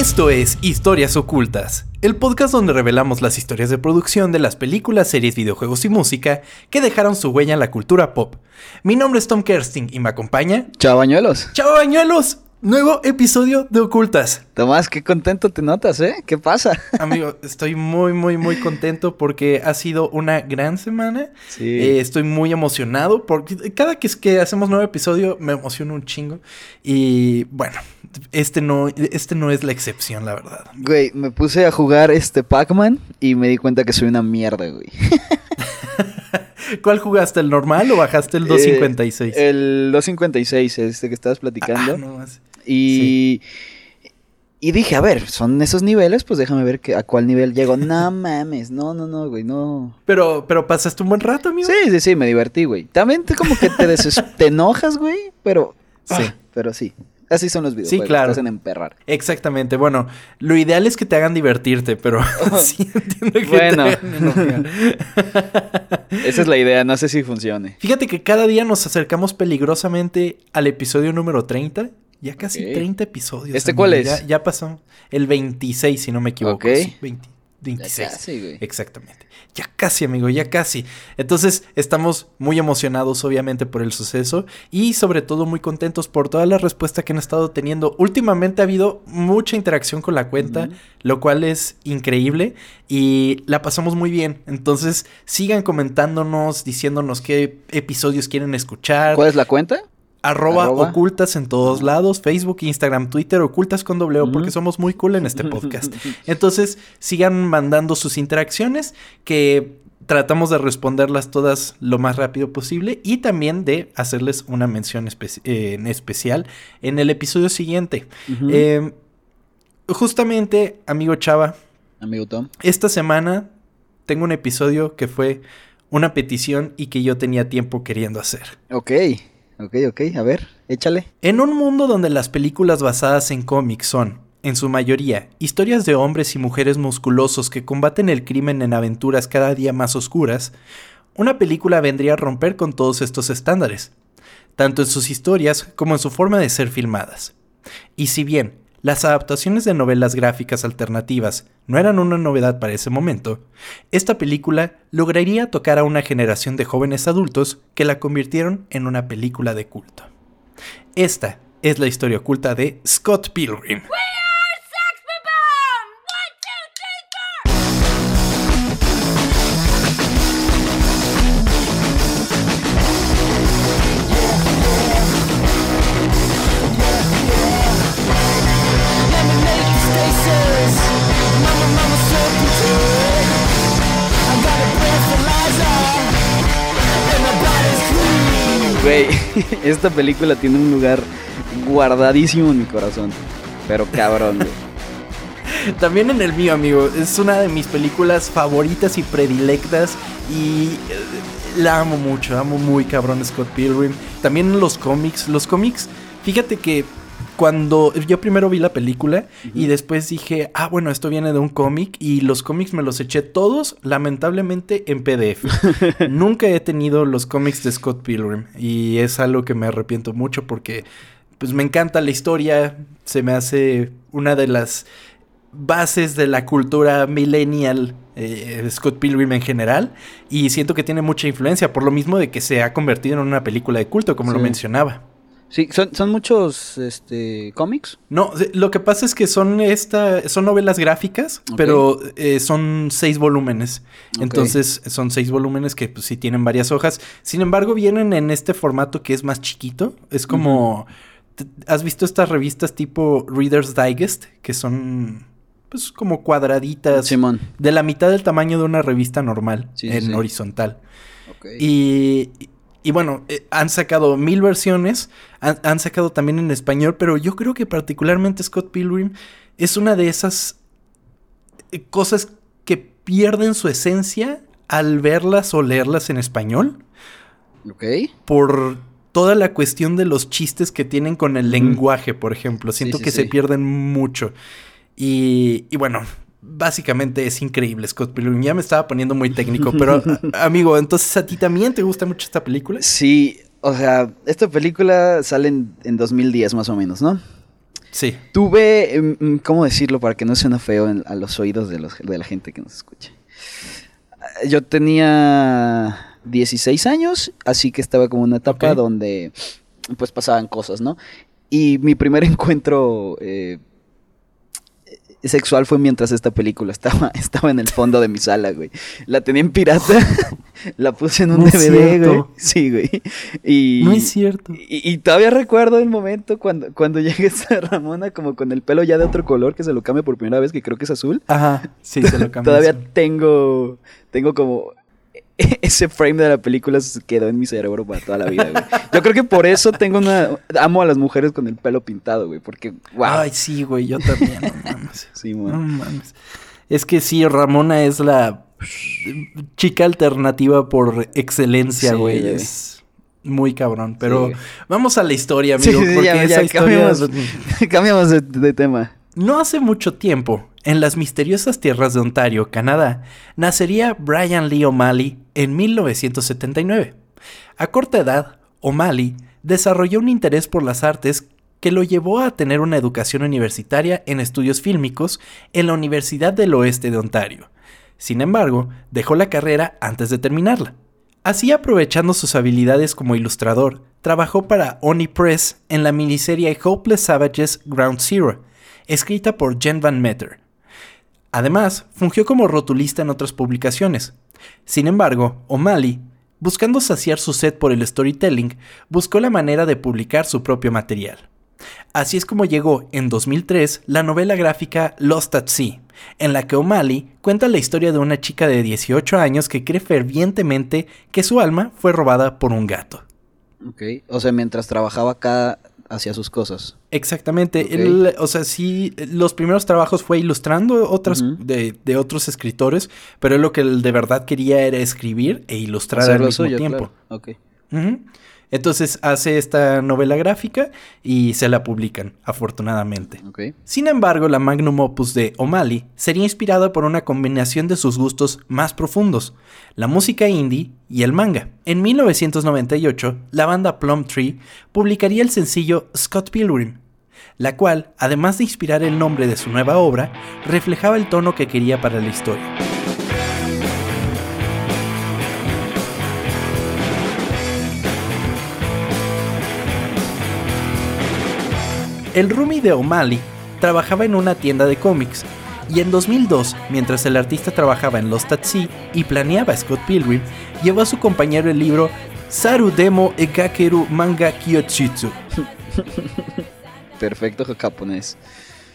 Esto es Historias Ocultas, el podcast donde revelamos las historias de producción de las películas, series, videojuegos y música que dejaron su huella en la cultura pop. Mi nombre es Tom Kersting y me acompaña. Chao, bañuelos. ¡Chao, bañuelos! Nuevo episodio de Ocultas. Tomás, qué contento te notas, ¿eh? ¿Qué pasa? Amigo, estoy muy, muy, muy contento porque ha sido una gran semana. Sí. Eh, estoy muy emocionado porque cada que, es que hacemos nuevo episodio me emociono un chingo. Y bueno, este no, este no es la excepción, la verdad. Güey, me puse a jugar este Pac-Man y me di cuenta que soy una mierda, güey. ¿Cuál jugaste? ¿El normal o bajaste el 256? Eh, el 256, este que estabas platicando. Ah, no. Y, y dije, a ver, son esos niveles, pues déjame ver que, a cuál nivel llego. No mames, no, no, no, güey, no. Pero, pero pasaste un buen rato, amigo. Sí, sí, sí, me divertí, güey. También te, como que te, te enojas, güey, pero... Sí. Ah, pero sí. Así son los videojuegos. Sí, claro. Te hacen emperrar. Exactamente. Bueno, lo ideal es que te hagan divertirte, pero sí entiendo que bueno. Esa es la idea, no sé si funcione. Fíjate que cada día nos acercamos peligrosamente al episodio número 30 ya casi 30 episodios. ¿Este cuál es? Ya, pasó. El 26, si no me equivoco. Ok. 26. Ya casi, güey. Exactamente. Ya casi, amigo, ya casi. Entonces, estamos muy emocionados, obviamente, por el suceso y sobre todo muy contentos por toda la respuesta que han estado teniendo. Últimamente ha habido mucha interacción con la cuenta, lo cual es increíble y la pasamos muy bien. Entonces, sigan comentándonos, diciéndonos qué episodios quieren escuchar. ¿Cuál es la cuenta? Arroba, ocultas en todos lados, Facebook, Instagram, Twitter, ocultas con doble O, porque somos muy cool en este podcast. Entonces, sigan mandando sus interacciones, que tratamos de responderlas todas lo más rápido posible y también de hacerles una mención eh, en especial en el episodio siguiente. Em, justamente, amigo Chava. Amigo Tom. Esta semana tengo un episodio que fue una petición y que yo tenía tiempo queriendo hacer. Ok. Ok, ok, a ver, échale. En un mundo donde las películas basadas en cómics son, en su mayoría, historias de hombres y mujeres musculosos que combaten el crimen en aventuras cada día más oscuras, una película vendría a romper con todos estos estándares, tanto en sus historias como en su forma de ser filmadas. Y si bien las adaptaciones de novelas gráficas alternativas no eran una novedad para ese momento, esta película lograría tocar a una generación de jóvenes adultos que la convirtieron en una película de culto. Esta es la historia oculta de Scott Pilgrim. Esta película tiene un lugar guardadísimo en mi corazón. Pero cabrón. También en el mío, amigo. Es una de mis películas favoritas y predilectas. Y eh, la amo mucho. Amo muy cabrón Scott Pilgrim. También los cómics. Los cómics, fíjate que cuando yo primero vi la película y después dije, ah, bueno, esto viene de un cómic y los cómics me los eché todos, lamentablemente, en PDF. Nunca he tenido los cómics de Scott Pilgrim y es algo que me arrepiento mucho porque pues me encanta la historia, se me hace una de las bases de la cultura millennial eh, Scott Pilgrim en general y siento que tiene mucha influencia por lo mismo de que se ha convertido en una película de culto como lo mencionaba. Sí, son, muchos este, cómics. No, lo que pasa es que son esta, son novelas gráficas, pero eh, son seis volúmenes. Entonces son seis volúmenes que pues, sí tienen varias hojas. Sin embargo, vienen en este formato que es más chiquito. Es como. ¿Has visto estas revistas tipo Reader's Digest? Que son pues como cuadraditas. Simón. De la mitad del tamaño de una revista normal. en horizontal. Y, y bueno, eh, han sacado mil versiones, han, sacado también en español, pero yo creo que particularmente Scott Pilgrim es una de esas eh, cosas que pierden su esencia al verlas o leerlas en español. Ok. Por toda la cuestión de los chistes que tienen con el lenguaje, por ejemplo. Siento que se pierden mucho. Y, y bueno, básicamente es increíble Scott Pilgrim. Ya me estaba poniendo muy técnico, pero amigo, entonces a ti también te gusta mucho esta película? Sí, o sea, esta película sale en, 2010 más o menos, ¿no? Sí. Tuve, em, em, ¿cómo decirlo para que no suene feo a los oídos de, los, de la gente que nos escucha? Yo tenía 16 años, así que estaba como una etapa donde pues pasaban cosas, ¿no? Y mi primer encuentro eh, sexual fue mientras esta película estaba, estaba en el fondo de mi sala, güey. La tenía en pirata, la puse en un DVD, güey. Sí, güey. Y, no es cierto. Y, todavía recuerdo el momento cuando, cuando llega esta Ramona como con el pelo ya de otro color que se lo cambia por primera vez, que creo que es azul. Ajá, sí, se lo cambia. todavía tengo, tengo como ese frame de la película se quedó en mi cerebro para toda la vida, güey. Yo creo que por eso tengo una... Amo a las mujeres con el pelo pintado, güey, porque... Wow. Ay, sí, güey, yo también, no mames. Sí, No mames. Es que sí, Ramona es la chica alternativa por excelencia, güey. es muy cabrón. Pero vamos a la historia, amigo, porque esa historia... Cambiamos, de tema. No hace mucho tiempo, en las misteriosas tierras de Ontario, Canadá, nacería Brian Lee O'Malley en 1979. A corta edad, O'Malley desarrolló un interés por las artes que lo llevó a tener una educación universitaria en estudios fílmicos en la Universidad del Oeste de Ontario. Sin embargo, dejó la carrera antes de terminarla. Así, aprovechando sus habilidades como ilustrador, trabajó para Oni Press en la miniserie Hopeless Savages Ground Zero, escrita por Jen Van Meter. Además, fungió como rotulista en otras publicaciones. Sin embargo, O'Malley, buscando saciar su sed por el storytelling, buscó la manera de publicar su propio material. Así es como llegó en 2003 la novela gráfica Lost at Sea, en la que O'Malley cuenta la historia de una chica de 18 años que cree fervientemente que su alma fue robada por un gato. Ok, o sea, mientras trabajaba acá hacia sus cosas. Exactamente. o sea, sí, los primeros trabajos fue ilustrando otras de, otros escritores, pero él lo que él de verdad quería era escribir e ilustrar al mismo tiempo. Entonces hace esta novela gráfica y se la publican, afortunadamente. Sin embargo, la magnum opus de O'Malley sería inspirada por una combinación de sus gustos más profundos, la música indie y el manga. En 1998, la banda Plum Tree publicaría el sencillo Scott Pilgrim, la cual, además de inspirar el nombre de su nueva obra, reflejaba el tono que quería para la historia. El roomie de O'Malley trabajaba en una tienda de cómics y en 2002, mientras el artista trabajaba en Lost at Sea y planeaba Scott Pilgrim, llevó a su compañero el libro Saru Demo Ekakeru Manga Kyochitsu. Perfecto japonés.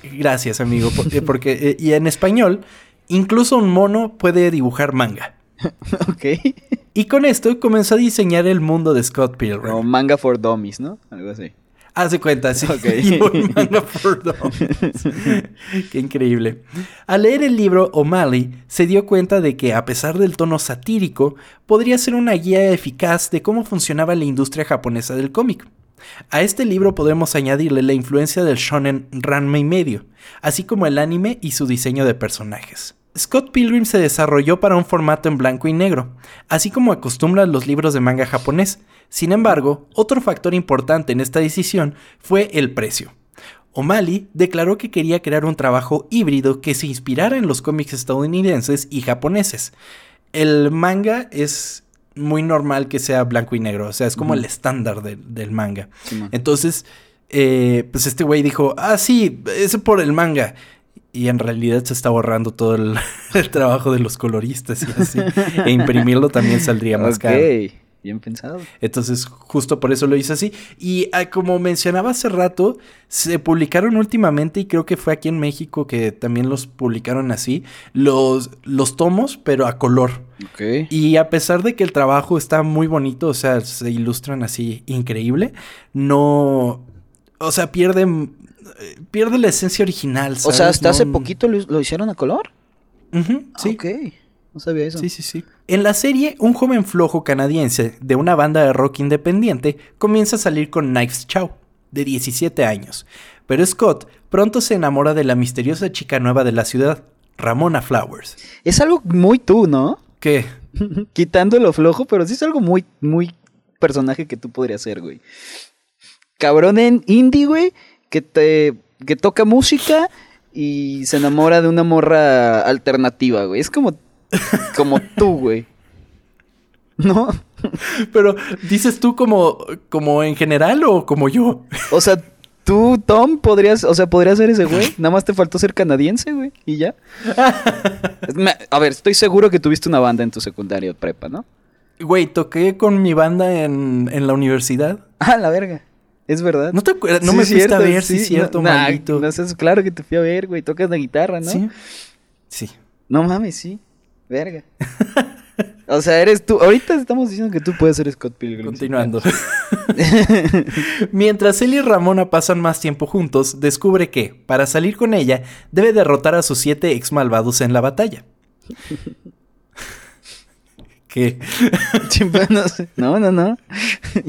Gracias, amigo, porque, porque eh, y en español, incluso un mono puede dibujar manga. ok. Y con esto comenzó a diseñar el mundo de Scott Pilgrim. O manga for dummies, ¿no? Algo así. Hace cuenta, sí. Qué increíble. Al leer el libro, O'Malley se dio cuenta de que, a pesar del tono satírico, podría ser una guía eficaz de cómo funcionaba la industria japonesa del cómic. A este libro podemos añadirle la influencia del shonen Ranma y medio, así como el anime y su diseño de personajes. Scott Pilgrim se desarrolló para un formato en blanco y negro, así como acostumbran los libros de manga japonés, sin embargo, otro factor importante en esta decisión fue el precio. O'Malley declaró que quería crear un trabajo híbrido que se inspirara en los cómics estadounidenses y japoneses. El manga es muy normal que sea blanco y negro, o sea, es como el estándar del manga. Entonces, eh, pues este güey dijo, ah, sí, es por el manga. Y en realidad se está borrando todo el, trabajo de los coloristas y así. e imprimirlo también saldría más caro. Bien pensado. Entonces, justo por eso lo hice así. Y ah, como mencionaba hace rato, se publicaron últimamente, y creo que fue aquí en México que también los publicaron así, los, los tomos, pero a color. Okay. Y a pesar de que el trabajo está muy bonito, o sea, se ilustran así increíble, no. O sea, pierden. Pierde la esencia original. O sea, hasta hace poquito lo, hicieron a color. sí. Ok. No sabía eso. Sí, sí, sí. En la serie, un joven flojo canadiense de una banda de rock independiente comienza a salir con Knives Chow, de 17 años. Pero Scott pronto se enamora de la misteriosa chica nueva de la ciudad, Ramona Flowers. Es algo muy tú, ¿no? ¿Qué? Quitando lo flojo, pero sí es algo muy, muy personaje que tú podrías ser, güey. Cabrón en indie, güey, que te que toca música y se enamora de una morra alternativa, güey. Es como, como tú, güey. ¿No? Pero, ¿dices tú como, como en general o como yo? O sea, tú, Tom, podrías, o sea, podrías ser ese güey. Nada más te faltó ser canadiense, güey. Y ya. A ver, estoy seguro que tuviste una banda en tu secundario prepa, ¿no? Güey, toqué con mi banda en, en la universidad. Ah, la verga. Es verdad. ¿No te acuerdas? No me fuiste a ver, sí, es cierto, no, maldito. No, sé, claro que te fui a ver, güey. Tocas la guitarra, ¿no? Sí. Sí. No mames, sí. Verga. o sea, eres tú. Ahorita estamos diciendo que tú puedes ser Scott Pilgrim. Continuando. Mientras él y Ramona pasan más tiempo juntos, descubre que, para salir con ella, debe derrotar a sus siete ex malvados en la batalla. ¿Qué? no, no, no.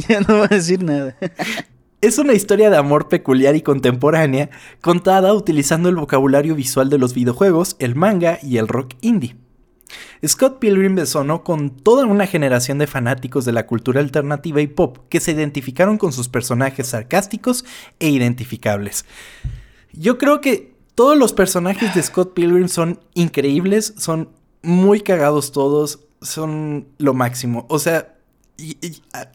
ya no voy a decir nada. Es una historia de amor peculiar y contemporánea, contada utilizando el vocabulario visual de los videojuegos, el manga y el rock indie. Scott Pilgrim besonó con toda una generación de fanáticos de la cultura alternativa y pop que se identificaron con sus personajes sarcásticos e identificables. Yo creo que todos los personajes de Scott Pilgrim son increíbles, son muy cagados todos, son lo máximo. O sea,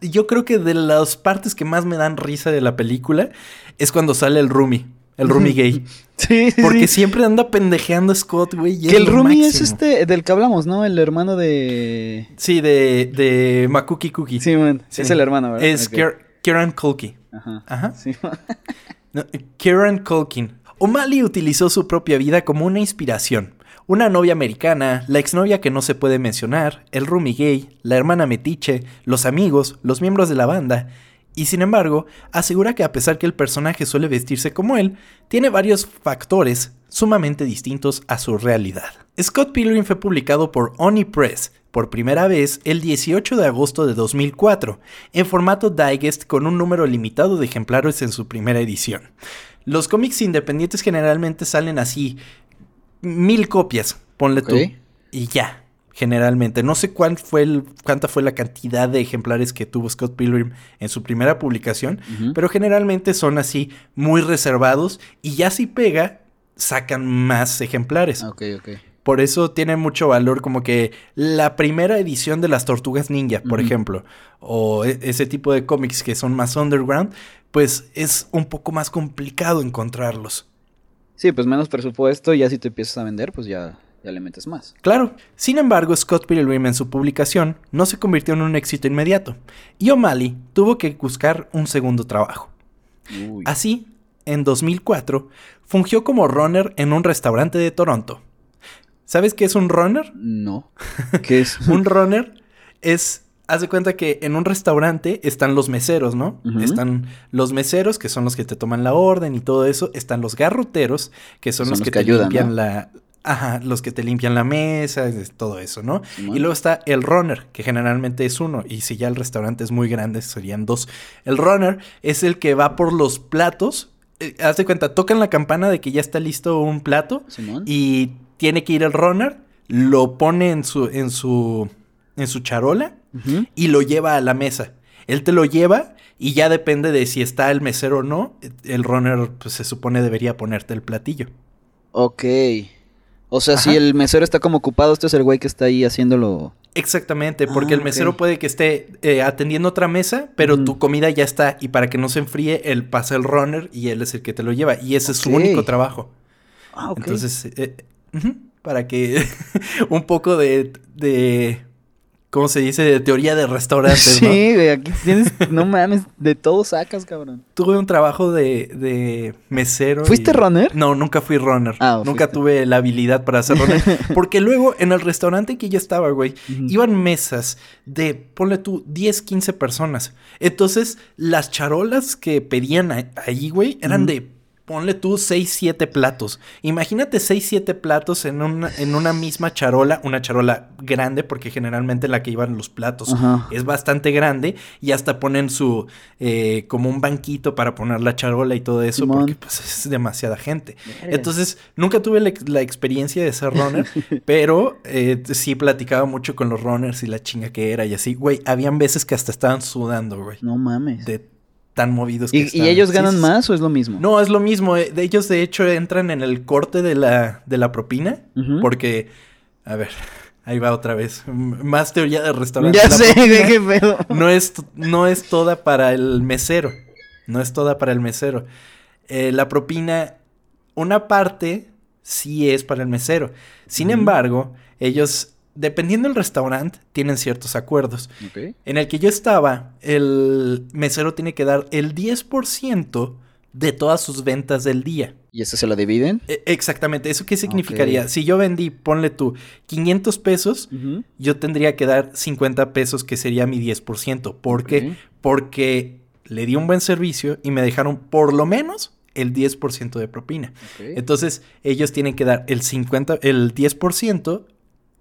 yo creo que de las partes que más me dan risa de la película es cuando sale el Rumi. El Rumi gay. Sí, Porque siempre anda pendejeando a Scott, güey. Que el Rumi es este, del que hablamos, ¿no? El hermano de. Sí, de, de Makuki Cookie. Sí, man. Es el hermano, ¿verdad? Es Kieran Culkin. Ajá. Ajá. Sí, Kieran Culkin. O'Malley utilizó su propia vida como una inspiración. Una novia americana, la exnovia que no se puede mencionar, el roomie gay, la hermana metiche, los amigos, los miembros de la banda, y sin embargo, asegura que a pesar que el personaje suele vestirse como él, tiene varios factores sumamente distintos a su realidad. Scott Pilgrim fue publicado por Oni Press por primera vez el 18 de agosto de 2004, en formato digest con un número limitado de ejemplares en su primera edición. Los cómics independientes generalmente salen así, mil copias, ponle tú. Y ya, generalmente. No sé cuál fue el, cuánta fue la cantidad de ejemplares que tuvo Scott Pilgrim en su primera publicación, pero generalmente son así muy reservados y ya si pega, sacan más ejemplares. Ok, ok. Por eso tiene mucho valor como que la primera edición de las Tortugas Ninja, por ejemplo, o e, ese tipo de cómics que son más underground, pues es un poco más complicado encontrarlos. Sí, pues menos presupuesto, ya si te empiezas a vender, pues ya, ya le metes más. Claro. Sin embargo, Scott Pilgrim en su publicación no se convirtió en un éxito inmediato, y O'Malley tuvo que buscar un segundo trabajo. Uy. Así, en 2004, fungió como runner en un restaurante de Toronto. ¿Sabes qué es un runner? No. ¿Qué es? un runner es haz de cuenta que en un restaurante están los meseros, ¿no? Están los meseros, que son los que te toman la orden y todo eso. Están los garroteros, que son, los, que, te ayudan, limpian ¿no? la. Ajá, los que te limpian la mesa, es- todo eso, ¿no? Y luego está el runner, que generalmente es uno. Y si ya el restaurante es muy grande, serían dos. El runner es el que va por los platos. Eh, haz de cuenta, tocan la campana de que ya está listo un plato Simón. y tiene que ir el runner, lo pone en su, en su, en su charola Y lo lleva a la mesa. Él te lo lleva y ya depende de si está el mesero o no. El runner, pues se supone debería ponerte el platillo. Ok. O sea, si el mesero está como ocupado, este es el güey que está ahí haciéndolo. Exactamente, porque Ah, el mesero puede que esté eh, atendiendo otra mesa, pero tu comida ya está y para que no se enfríe, él pasa el runner y él es el que te lo lleva y ese es su único trabajo. Ah, ok. Entonces, eh, para que un poco de, de, ¿cómo se dice? De teoría de restaurantes, ¿no? Sí, güey, aquí tienes, no mames, de todo sacas, cabrón. Tuve un trabajo de, de mesero. ¿Fuiste y- runner? No, nunca fui runner. Ah, nunca fuiste. tuve la habilidad para ser runner. Porque luego en el restaurante que yo estaba, güey, iban mesas de, ponle tú, 10, 15 personas. Entonces, las charolas que pedían ahí, güey, eran de, ponle tú, 6, 7 platos. Imagínate 6, 7 platos en una, en una misma charola, una charola grande, porque generalmente la que iban los platos Ajá. es bastante grande y hasta ponen su eh, como un banquito para poner la charola y todo eso Simón. porque pues es demasiada gente. Entonces nunca tuve la experiencia de ser runner, pero eh, sí platicaba mucho con los runners y la chinga que era y así, güey, habían veces que hasta estaban sudando, güey. No mames. De tan movidos que ¿Y, están. ¿y ellos ganan sí, más o es lo mismo? No, es lo mismo. eh, De ellos, de hecho, entran en el corte de la, de la propina. Porque, a ver, ahí va otra vez. Más teoría de restaurante. Ya La sé, qué pedo. no es, no es toda para el mesero. No es toda para el mesero. Eh, la propina, una parte sí es para el mesero. Sin embargo, ellos, dependiendo del restaurante, tienen ciertos acuerdos. En el que yo estaba, el mesero tiene que dar el 10% de todas sus ventas del día. ¿Y eso se lo dividen? E- exactamente, ¿eso qué significaría? Si yo vendí, ponle tú, 500 pesos, yo tendría que dar 50 pesos, que sería mi 10%. ¿Por qué? Porque le di un buen servicio y me dejaron por lo menos el 10% de propina. Entonces, ellos tienen que dar el 50, el 10%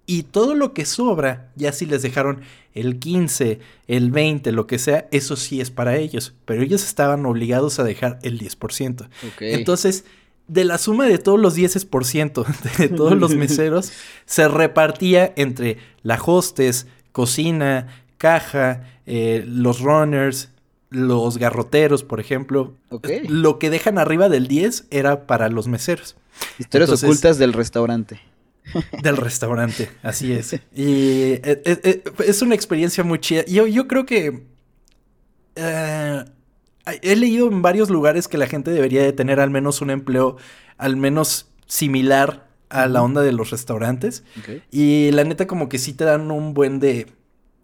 y todo lo que sobra, ya si les dejaron el 15, el 20, lo que sea, eso sí es para ellos, pero ellos estaban obligados a dejar el 10%. Ok. Entonces, de la suma de todos los 10% de todos los meseros, se repartía entre la hostess, cocina, caja, eh, los runners, los garroteros, por ejemplo. Lo que dejan arriba del 10 era para los meseros Historias entonces- ocultas del restaurante. Del restaurante, así es. Y eh, eh, eh, es una experiencia muy chida. Yo, yo creo que he leído en varios lugares que la gente debería de tener al menos un empleo al menos similar a la onda de los restaurantes. Y la neta como que sí te dan un buen de,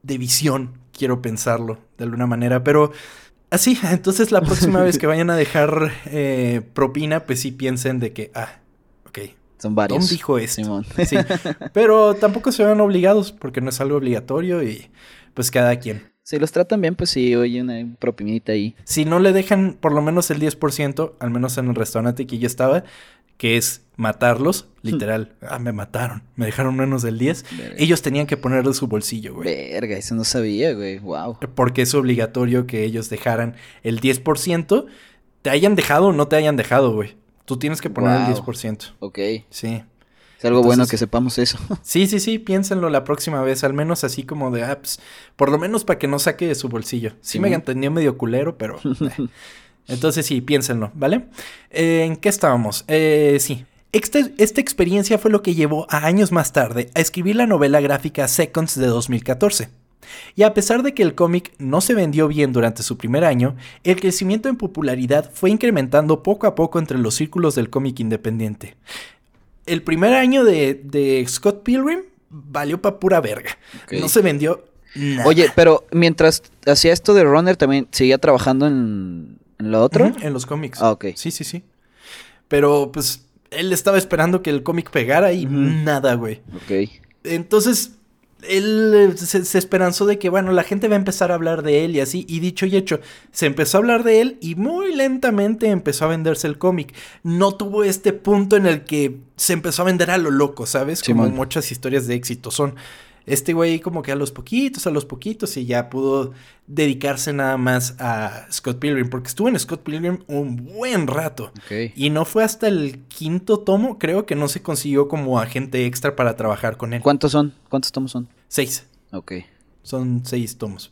de visión, quiero pensarlo de alguna manera, pero así, entonces la próxima vez que vayan a dejar eh, propina, pues sí piensen de que, ah, ok, Son varios. Tom dijo esto. Simón. Sí, pero tampoco se vean obligados porque no es algo obligatorio y pues cada quien. Si los tratan bien, pues sí, oye, una propinita ahí. Si no le dejan por lo menos el 10%, al menos en el restaurante que yo estaba, que es matarlos, literal, ah, me mataron, me dejaron menos del 10, Verga. ellos tenían que poner de su bolsillo, güey. Verga, eso no sabía, güey. Wow. Porque es obligatorio que ellos dejaran el 10%, te hayan dejado o no te hayan dejado, güey. Tú tienes que poner el Wow. 10%. Ok. Sí. Es algo bueno que sepamos eso. Sí, sí, sí, piénsenlo la próxima vez, al menos así como de apps, por lo menos para que no saque de su bolsillo. Sí, Sí, me entendió medio culero, pero... eh. Entonces sí, piénsenlo, ¿vale? Eh, ¿En qué estábamos? Eh, sí. Este- esta experiencia fue lo que llevó a años más tarde a escribir la novela gráfica Seconds de 2014. Y a pesar de que el cómic no se vendió bien durante su primer año, el crecimiento en popularidad fue incrementando poco a poco entre los círculos del cómic independiente. El primer año de, de Scott Pilgrim valió pa' pura verga. No se vendió nada. Oye, pero mientras hacía esto de Runner, también seguía trabajando en, en lo otro. En los cómics. Ah, ok. Sí, sí, sí. Pero pues él estaba esperando que el cómic pegara y nada, güey. Ok. Entonces, él eh, se, se esperanzó de que, bueno, la gente va a empezar a hablar de él y así. Y dicho y hecho, se empezó a hablar de él y muy lentamente empezó a venderse el cómic. No tuvo este punto en el que se empezó a vender a lo loco, ¿sabes? Como muchas historias de éxito son. Este güey como que a los poquitos, a los poquitos y ya pudo dedicarse nada más a Scott Pilgrim. Porque estuvo en Scott Pilgrim un buen rato. Y no fue hasta el quinto tomo, creo que no se consiguió como agente extra para trabajar con él. ¿Cuántos son? ¿Cuántos tomos son? Seis. Ok. Son seis tomos.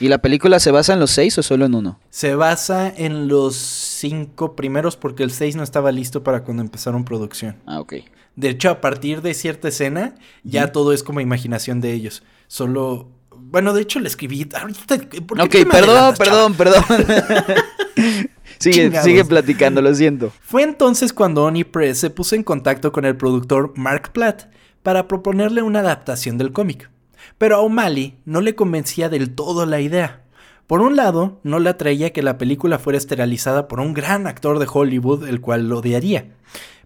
¿Y la película se basa en los seis o solo en uno? Se basa en los cinco primeros porque el seis no estaba listo para cuando empezaron producción. Ah, ok. De hecho, a partir de cierta escena, ya todo es como imaginación de ellos. Solo... Bueno, de hecho le escribí... Ahorita, ¿por qué Ok, te me perdón, perdón, perdón. sigue, Chingados. sigue platicando, lo siento. Fue entonces cuando Oni Press se puso en contacto con el productor Mark Platt para proponerle una adaptación del cómic. Pero a O'Malley no le convencía del todo la idea. Por un lado, no le atraía que la película fuera esterilizada por un gran actor de Hollywood, el cual lo odiaría.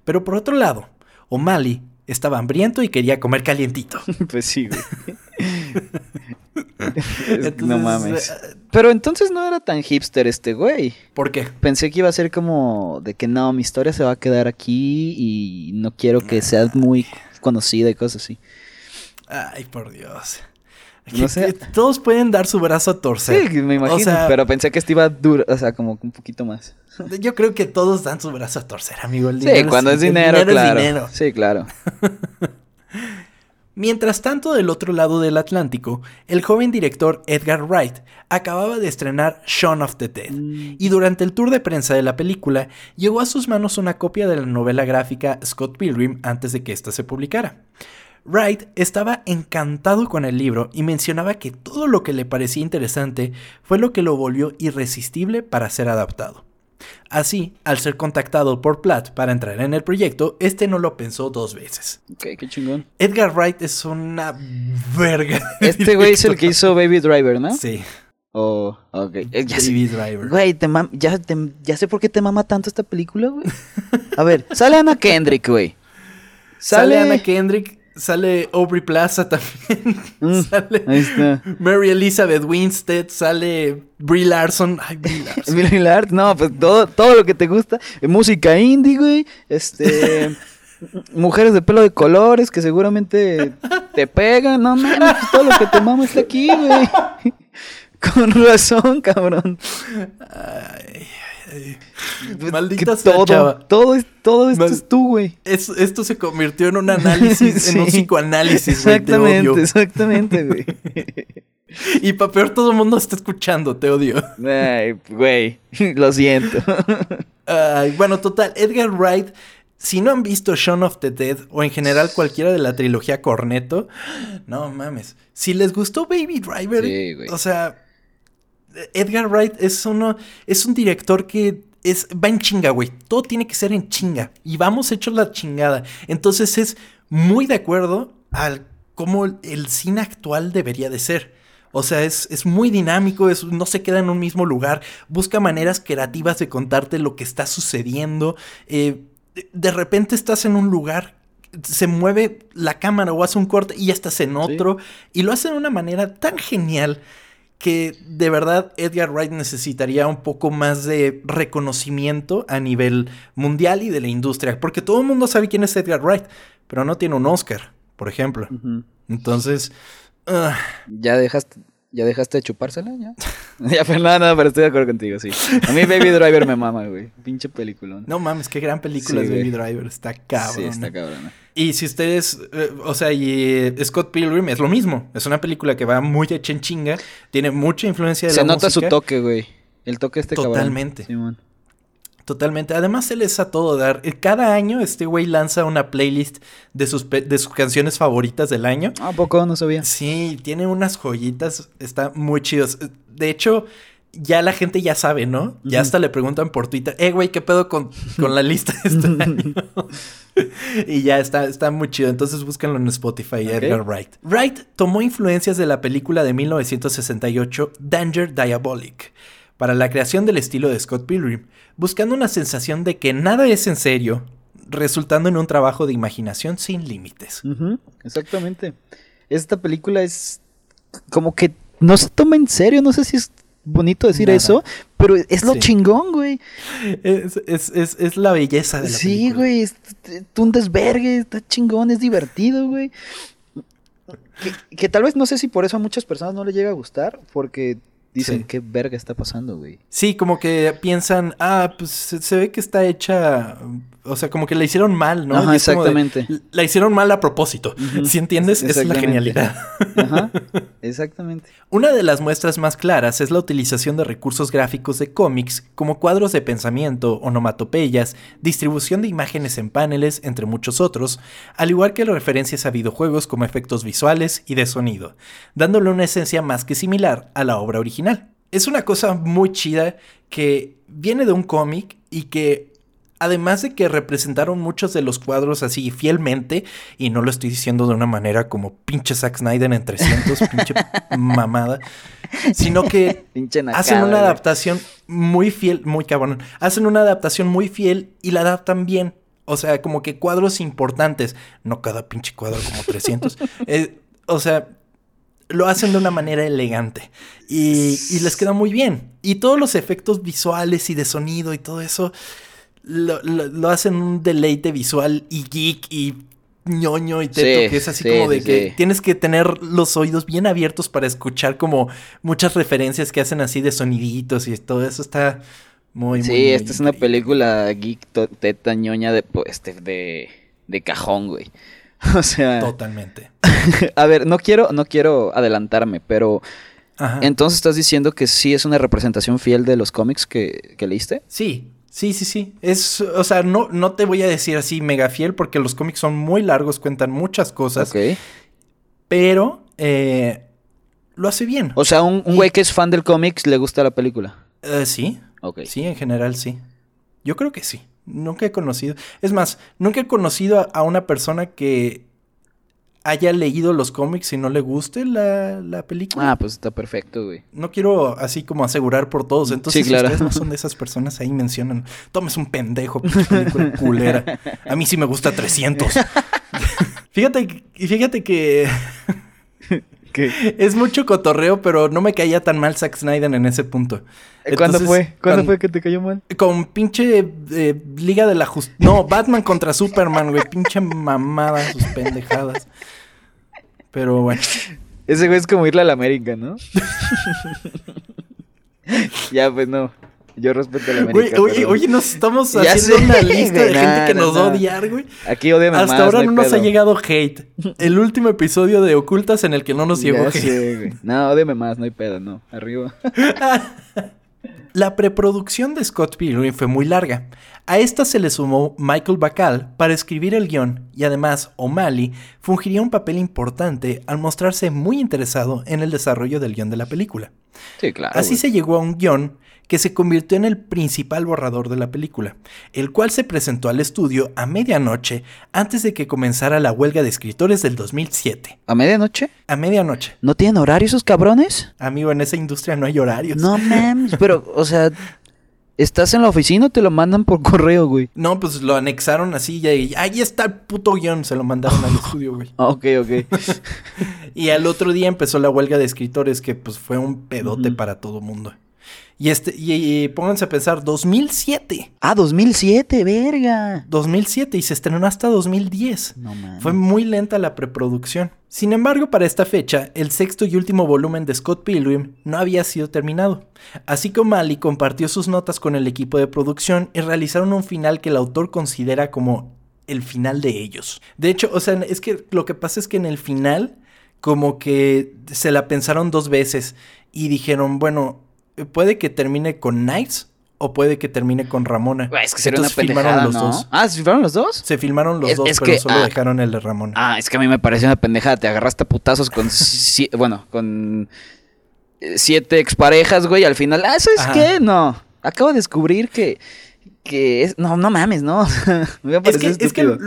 Pero por otro lado, O'Malley estaba hambriento y quería comer calientito. Pues sí, güey. Entonces, no mames. eh, Pero entonces no era tan hipster este güey. ¿Por qué? Pensé que iba a ser como de que no, mi historia se va a quedar aquí y no quiero que sea muy conocida y cosas así. Ay, por Dios. No sé. Todos pueden dar su brazo a torcer. Sí, me imagino, O sea, pero pensé que este iba duro, o sea, como un poquito más. Yo creo que todos dan su brazo a torcer, amigo. El Sí, cuando es dinero, dinero claro. dinero. Sí, claro. Mientras tanto, del otro lado del Atlántico, el joven director Edgar Wright acababa de estrenar Shaun of the Dead, Mm. y durante el tour de prensa de la película llegó a sus manos una copia de la novela gráfica Scott Pilgrim antes de que ésta se publicara. Wright estaba encantado con el libro y mencionaba que todo lo que le parecía interesante fue lo que lo volvió irresistible para ser adaptado. Así, al ser contactado por Platt para entrar en el proyecto, este no lo pensó dos veces. Ok, qué chingón. Edgar Wright es una verga. Este güey es el que hizo Baby Driver, ¿no? Sí, Oh, ok. Eh, ya sé- Baby Driver. Güey, te ya, te- ya sé por qué te mama tanto esta película, güey. A ver, sale Ana Kendrick, güey. Sale Anna Kendrick, sale Aubrey Plaza también. Mm, sale Ahí está. Mary Elizabeth Winstead, sale Brie Larson. Ay, Brie Larson. Emilio Hilart, no, pues todo, todo lo que te gusta. Eh, Música indie, güey. Este. mujeres de pelo de colores que seguramente te pegan. No mames, pues todo lo que te mama está aquí, güey. Con razón, cabrón. Ay, Maldita sea, todo, chava. todo, es, todo esto Mal- es tú, güey. Es- esto se convirtió en un análisis, en un psicoanálisis, güey. Te Exactamente, odio. exactamente, güey. Y para peor, todo el mundo está escuchando, te odio. Ay, güey, lo siento. Ay, bueno, total, Edgar Wright, si no han visto Shaun of the Dead o en general cualquiera de la trilogía Corneto, no mames. Si les gustó Baby Driver, Sí, o sea, Edgar Wright es uno, es un director que es, va en chinga, güey. Todo tiene que ser en chinga. Y vamos hechos la chingada. Entonces es muy de acuerdo al cómo el cine actual debería de ser. O sea, es, es muy dinámico, es, no se queda en un mismo lugar, busca maneras creativas de contarte lo que está sucediendo. eh, de- de repente estás en un lugar, se mueve la cámara o hace un corte y ya estás en otro. Y lo hace de una manera tan genial que de verdad Edgar Wright necesitaría un poco más de reconocimiento a nivel mundial y de la industria. Porque todo el mundo sabe quién es Edgar Wright, pero no tiene un Oscar, por ejemplo. Entonces, ah, ¿Ya dejaste, ¿Ya dejaste de chupársela? ¿Ya? ya, pero nada, nada, pero estoy de acuerdo contigo, sí. A mí Baby Driver me mama, güey. Pinche película. no mames, qué gran película Sí, es Baby. Driver, está cabrón. Sí, está cabrón. Y si ustedes, eh, o sea, y eh, Scott Pilgrim es lo mismo. Es una película que va muy hecha en chinga, tiene mucha influencia de Se la nota su música. toque, güey. El toque este cabrón. Totalmente. Simón. Totalmente. Además, él es a todo dar. Eh, Cada año este güey lanza una playlist de sus, de sus canciones favoritas del año. Ah, ¿a poco no sabía. Sí, tiene unas joyitas, está muy chidos. Eh, De hecho, ya la gente ya sabe, ¿no? Ya hasta le preguntan por Twitter, eh, güey, ¿qué pedo con, con la lista de este año? y ya está, está muy chido. Entonces búscanlo en Spotify, Ok. Edgar Wright. Wright tomó influencias de la película de 1968, Danger Diabolic, para la creación del estilo de Scott Pilgrim, buscando una sensación de que nada es en serio, resultando en un trabajo de imaginación sin límites. Exactamente. Esta película es como que no se toma en serio. No sé si es bonito decir Nada. eso, pero es lo Sí. chingón, güey. Es, es, es, es la belleza de la Sí, película. güey, es, es un desvergue, está chingón, es divertido, güey. Que, que tal vez no sé si por eso a muchas personas no les llega a gustar, porque dicen, Sí. ¿qué verga está pasando, güey? Sí, como que piensan, ah, pues se, se ve que está hecha, o sea, como que la hicieron mal, ¿no? Ajá, Y de, exactamente. la hicieron mal a propósito. Si entiendes, es la genialidad. Ajá, exactamente. Una de las muestras más claras es la utilización de recursos gráficos de cómics como cuadros de pensamiento, onomatopeyas, distribución de imágenes en paneles, entre muchos otros, al igual que las referencias a videojuegos como efectos visuales y de sonido, dándole una esencia más que similar a la obra original. Es una cosa muy chida que viene de un cómic y que además de que representaron muchos de los cuadros así fielmente, y no lo estoy diciendo de una manera como pinche Zack Snyder en 300, pinche mamada, sino que nacada, hacen una adaptación muy fiel, muy cabrón, hacen una adaptación muy fiel y la adaptan bien. O sea, como que cuadros importantes, no cada pinche cuadro como 300. eh, o sea, lo hacen de una manera elegante y, y les queda muy bien. Y todos los efectos visuales y de sonido y todo eso lo, lo- lo hacen un deleite visual y geek y ñoño y teto, Sí, que es así sí, como de sí, que tienes que tener los oídos bien abiertos para escuchar como muchas referencias que hacen así de soniditos y todo eso está muy, muy, Sí, muy esta es una película geek teta ñoña de, pues, de, de, de cajón, güey. O sea. Totalmente. a ver, no quiero, no quiero adelantarme, pero. Ajá. Entonces estás diciendo que sí es una representación fiel de los cómics que, que leíste. Sí, sí, sí, sí. Es, o sea, no, no te voy a decir así mega fiel porque los cómics son muy largos, cuentan muchas cosas. Ok. Pero eh, lo hace bien. O sea, un, un güey que es fan del cómics le gusta la película. Eh, sí, Ok. sí, en general sí. Yo creo que sí. Nunca he conocido. Es más, nunca he conocido a, a una persona que haya leído los cómics y no le guste la, la película. Ah, pues está perfecto, güey. No quiero así como asegurar por todos. Entonces, Sí, claro. si ustedes no son de esas personas, ahí mencionan, tomes un pendejo, pinche película culera. A mí sí me gusta 300. fíjate, fíjate que ¿Qué? es mucho cotorreo, pero no me caía tan mal Zack Snyder en ese punto. ¿Cuándo Entonces, fue? ¿Cuándo fue que te cayó mal? Con pinche eh, Liga de la Justicia. No, Batman contra Superman, güey. Pinche mamada, sus pendejadas. Pero bueno. Ese güey es como irle a la América, ¿no? ya, pues no. Yo respeto a la América. oye, pero oye, nos estamos Ya haciendo sé, una lista de gente que no, nos va a odiar, güey. Aquí odiame Hasta más, ahora no nos ha llegado hate. El último episodio de Ocultas en el que no nos llegó hate. sé, güey. No, odiame más, no hay pedo, no. Arriba. La preproducción de Scott Pilgrim fue muy larga. A esta se le sumó Michael Bacall para escribir el guion y además O'Malley fungiría un papel importante al mostrarse muy interesado en el desarrollo del guion de la película. Sí, claro. Así se llegó a un guion que se convirtió en el principal borrador de la película, el cual se presentó al estudio a medianoche antes de que comenzara la huelga de escritores del 2007. ¿A medianoche? A medianoche. ¿No tienen horario esos cabrones? Amigo, en esa industria no hay horarios. No mames. Pero, o sea, ¿estás en la oficina o te lo mandan por correo, güey? No, pues lo anexaron así y ahí, ahí está el puto guion, se lo mandaron al estudio, güey. Ok, ok. Y al otro día empezó la huelga de escritores que pues fue un pedote para todo mundo. Y este y, y pónganse a pensar 2007, ah, 2007, verga. 2007 y se estrenó hasta 2010. No mames. Fue muy lenta la preproducción. Sin embargo, para esta fecha, el sexto y último volumen de Scott Pilgrim no había sido terminado. Así que O'Malley compartió sus notas con el equipo de producción y realizaron un final que el autor considera como el final de ellos. De hecho, o sea, es que lo que pasa es que en el final, como que se la pensaron dos veces y dijeron, bueno, puede que termine con Knights o puede que termine con Ramona. Es que sería una Entonces filmaron los ¿no? dos. Ah, ¿se filmaron los dos? Se filmaron los Es- dos, es pero que, solo ah, dejaron el de Ramona. Ah, es que a mí me pareció una pendejada. Te agarraste a putazos con. si- bueno, con. eh, Siete exparejas, güey. Al final, ah, ¿sabes Ajá. qué? No. Acabo de descubrir que. Que es. No, no mames, no. me Es que, es que,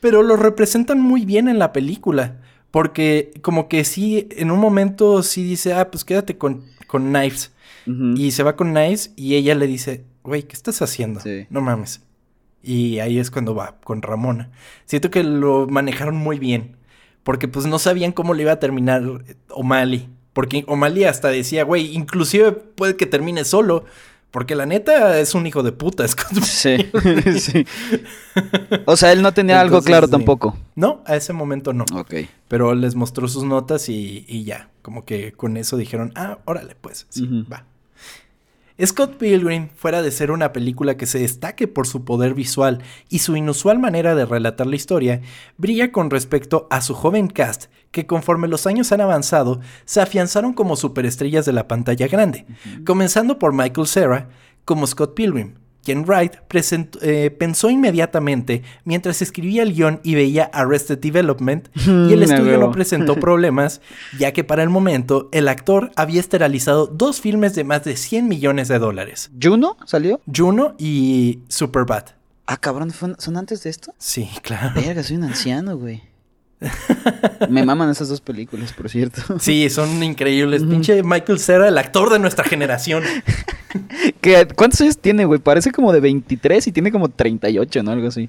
pero lo representan muy bien en la película. Porque como que sí, en un momento sí dice, ah, pues quédate con, con Knives. Y se va con Knives y ella le dice, güey, ¿qué estás haciendo? Sí. No mames. Y ahí es cuando va con Ramona. Siento que lo manejaron muy bien. Porque pues no sabían cómo le iba a terminar O'Malley. Porque O'Malley hasta decía, güey, inclusive puede que termine solo. Porque la neta es un hijo de puta. Es como- Sí, sí. O sea, él no tenía algo claro sí. tampoco. No, a ese momento no. Ok. Pero les mostró sus notas y, y ya. Como que con eso dijeron, ah, órale, pues, sí, va. Scott Pilgrim, fuera de ser una película que se destaque por su poder visual y su inusual manera de relatar la historia, brilla con respecto a su joven cast, que conforme los años han avanzado, se afianzaron como superestrellas de la pantalla grande, comenzando por Michael Cera como Scott Pilgrim, quien Wright eh, pensó inmediatamente mientras escribía el guion y veía Arrested Development, y el estudio no presentó problemas, ya que para el momento el actor había esterilizado dos filmes de más de 100 millones de dólares, ¿Juno salió? Juno y Superbad. Ah, cabrón, ¿fue- ¿son antes de esto? Sí, claro. Verga, soy un anciano, güey. Me maman esas dos películas, por cierto. Sí, son increíbles. Pinche Michael Cera, el actor de nuestra generación. ¿Qué- ¿Cuántos años tiene, güey? Parece como de 23 y tiene como 38, ¿no? Algo así.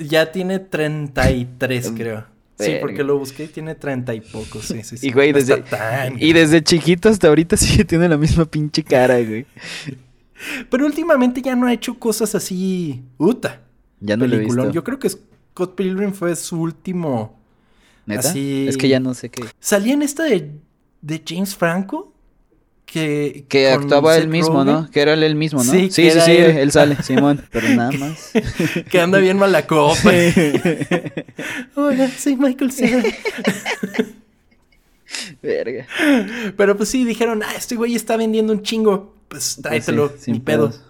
Ya tiene 33, creo. Sí, porque lo busqué y tiene 30 y pocos. Sí, sí, sí. Y, güey, No desde, está tan y desde chiquito hasta ahorita sí tiene la misma pinche cara, güey. Pero últimamente ya no ha hecho cosas así. Uta. Ya no lo he visto. Yo creo que Scott Pilgrim fue su último. ¿Neta? así- Es que ya no sé qué. ¿Salía en esta de, de James Franco? que... Que actuaba él mismo, ¿no? Que era él el mismo, ¿no? Sí, Sí, sí, él. él. sale, Simón, pero nada más. Que anda bien mala copa. Hola, soy Michael Cera. Verga. Pero pues sí, dijeron, ah, este güey está vendiendo un chingo. Pues tráetelo, Pues sí, sin ni pedos.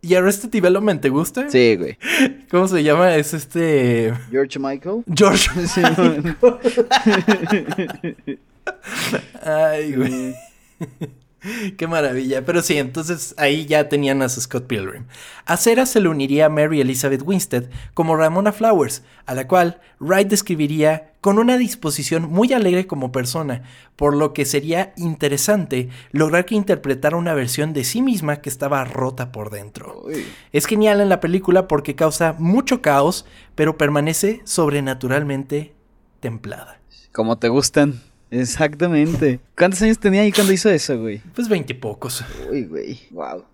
¿Y Arrested Development te gusta? Sí, güey. ¿Cómo se llama? Es este... George Michael. George. Simón. Ay, güey. Qué maravilla. Pero sí, entonces ahí ya tenían a su Scott Pilgrim. A Cera se le uniría a Mary Elizabeth Winstead como Ramona Flowers, a la cual Wright describiría con una disposición muy alegre como persona, por lo que sería interesante lograr que interpretara una versión de sí misma que estaba rota por dentro. Uy. Es genial en la película porque causa mucho caos, pero permanece sobrenaturalmente templada. Como te gustan. Exactamente. ¿Cuántos años tenía ahí cuando hizo eso, güey? Pues veintipocos. Uy, güey. Wow.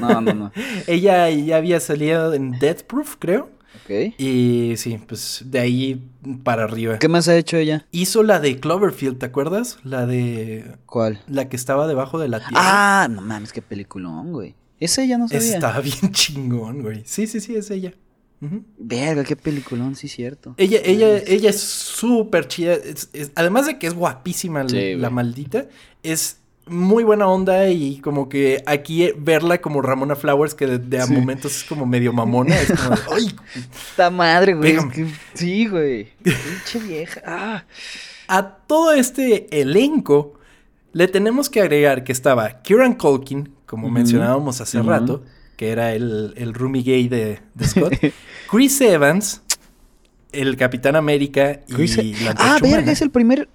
No, no, no. Ella ya había salido en Death Proof, creo. Ok. Y sí, pues de ahí para arriba. ¿Qué más ha hecho ella? Hizo la de Cloverfield, ¿te acuerdas? La de. ¿Cuál? La que estaba debajo de la tierra. Ah, no mames, qué peliculón, güey. Ese ya no sabía. Estaba bien chingón, güey. Sí, sí, sí, es ella. Ujú. Verga, qué peliculón, sí, cierto. Ella, ella, ella es súper chida. es- es- además de que es guapísima la- Sí, la güey. maldita, es muy buena onda y como que aquí verla como Ramona Flowers, que de, de a Sí. momentos es como medio mamona, es como, ¡ay! Esta madre, güey. es Pégame. que- Sí, güey. Pinche vieja. Ah. A todo este elenco le tenemos que agregar que estaba Kieran Culkin, como mencionábamos hace rato, que era el, el roomie gay de, de Scott, Chris Evans, el Capitán América y Chris- la Ah, verga, es el primer.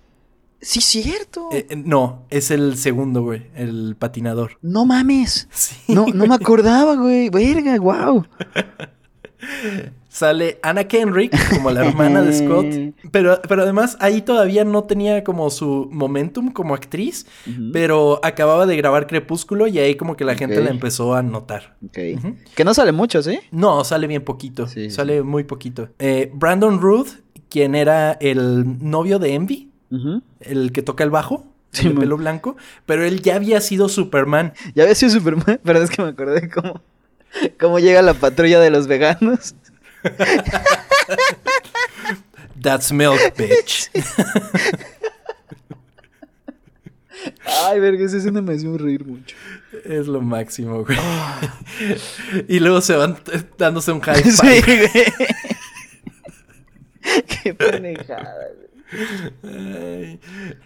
Sí, cierto. Eh, eh, no, es el segundo, güey, el patinador. No mames. Sí. No, no me acordaba, güey. Verga, wow. Sale Anna Kendrick como la hermana de Scott. Pero, pero además ahí todavía no tenía como su momentum como actriz. Pero acababa de grabar Crepúsculo y ahí como que la gente la empezó a notar. Que no sale mucho, ¿sí? No, sale bien poquito. Sí, sale muy poquito. Eh, Brandon Ruth, quien era el novio de Envy, el que toca el bajo, Sí, el pelo blanco, pero él ya había sido Superman. Ya había sido Superman, pero es que me acordé cómo, cómo llega la patrulla de los veganos. That's milk, bitch. Ay, verga, esa escena me hace reír mucho. es lo máximo, güey. y luego se van dándose un high Sí, five. güey. Qué pendejada, güey.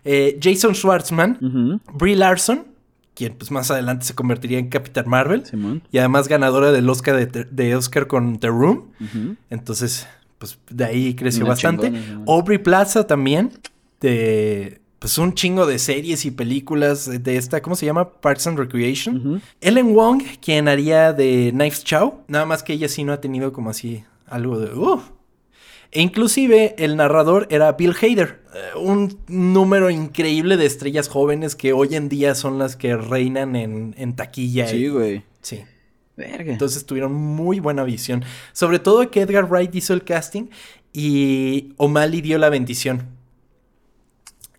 Eh, Jason Schwartzman, Ujú. Brie Larson, quien pues más adelante se convertiría en Capitán Marvel. Simón. Y además ganadora del Oscar de, de Oscar con The Room. Entonces, pues de ahí creció Una bastante. chingona. Aubrey Plaza también. De pues un chingo de series y películas de esta, ¿cómo se llama? Parks and Recreation. Ellen Wong, quien haría de Knives Chow. Nada más que ella sí no ha tenido como así algo de... "Uh". E inclusive el narrador era Bill Hader. eh, un número increíble de estrellas jóvenes que hoy en día son las que reinan en, en taquilla. Sí, y- güey. sí. Verga. Entonces tuvieron muy buena visión. Sobre todo que Edgar Wright hizo el casting y O'Malley dio la bendición.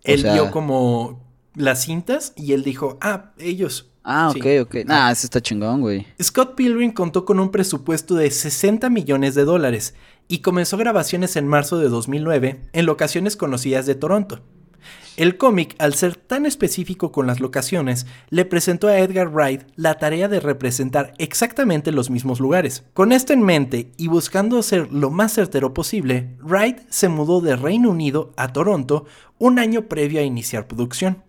Él sea- vio como las cintas y él dijo, ah, ellos. ah, Sí. ok, ok. Nah, ese está chingón, güey. Scott Pilgrim contó con un presupuesto de 60 millones de dólares y comenzó grabaciones en marzo de 2009 en locaciones conocidas de Toronto. El cómic, al ser tan específico con las locaciones, le presentó a Edgar Wright la tarea de representar exactamente los mismos lugares. Con esto en mente y buscando ser lo más certero posible, Wright se mudó de Reino Unido a Toronto un año previo a iniciar producción.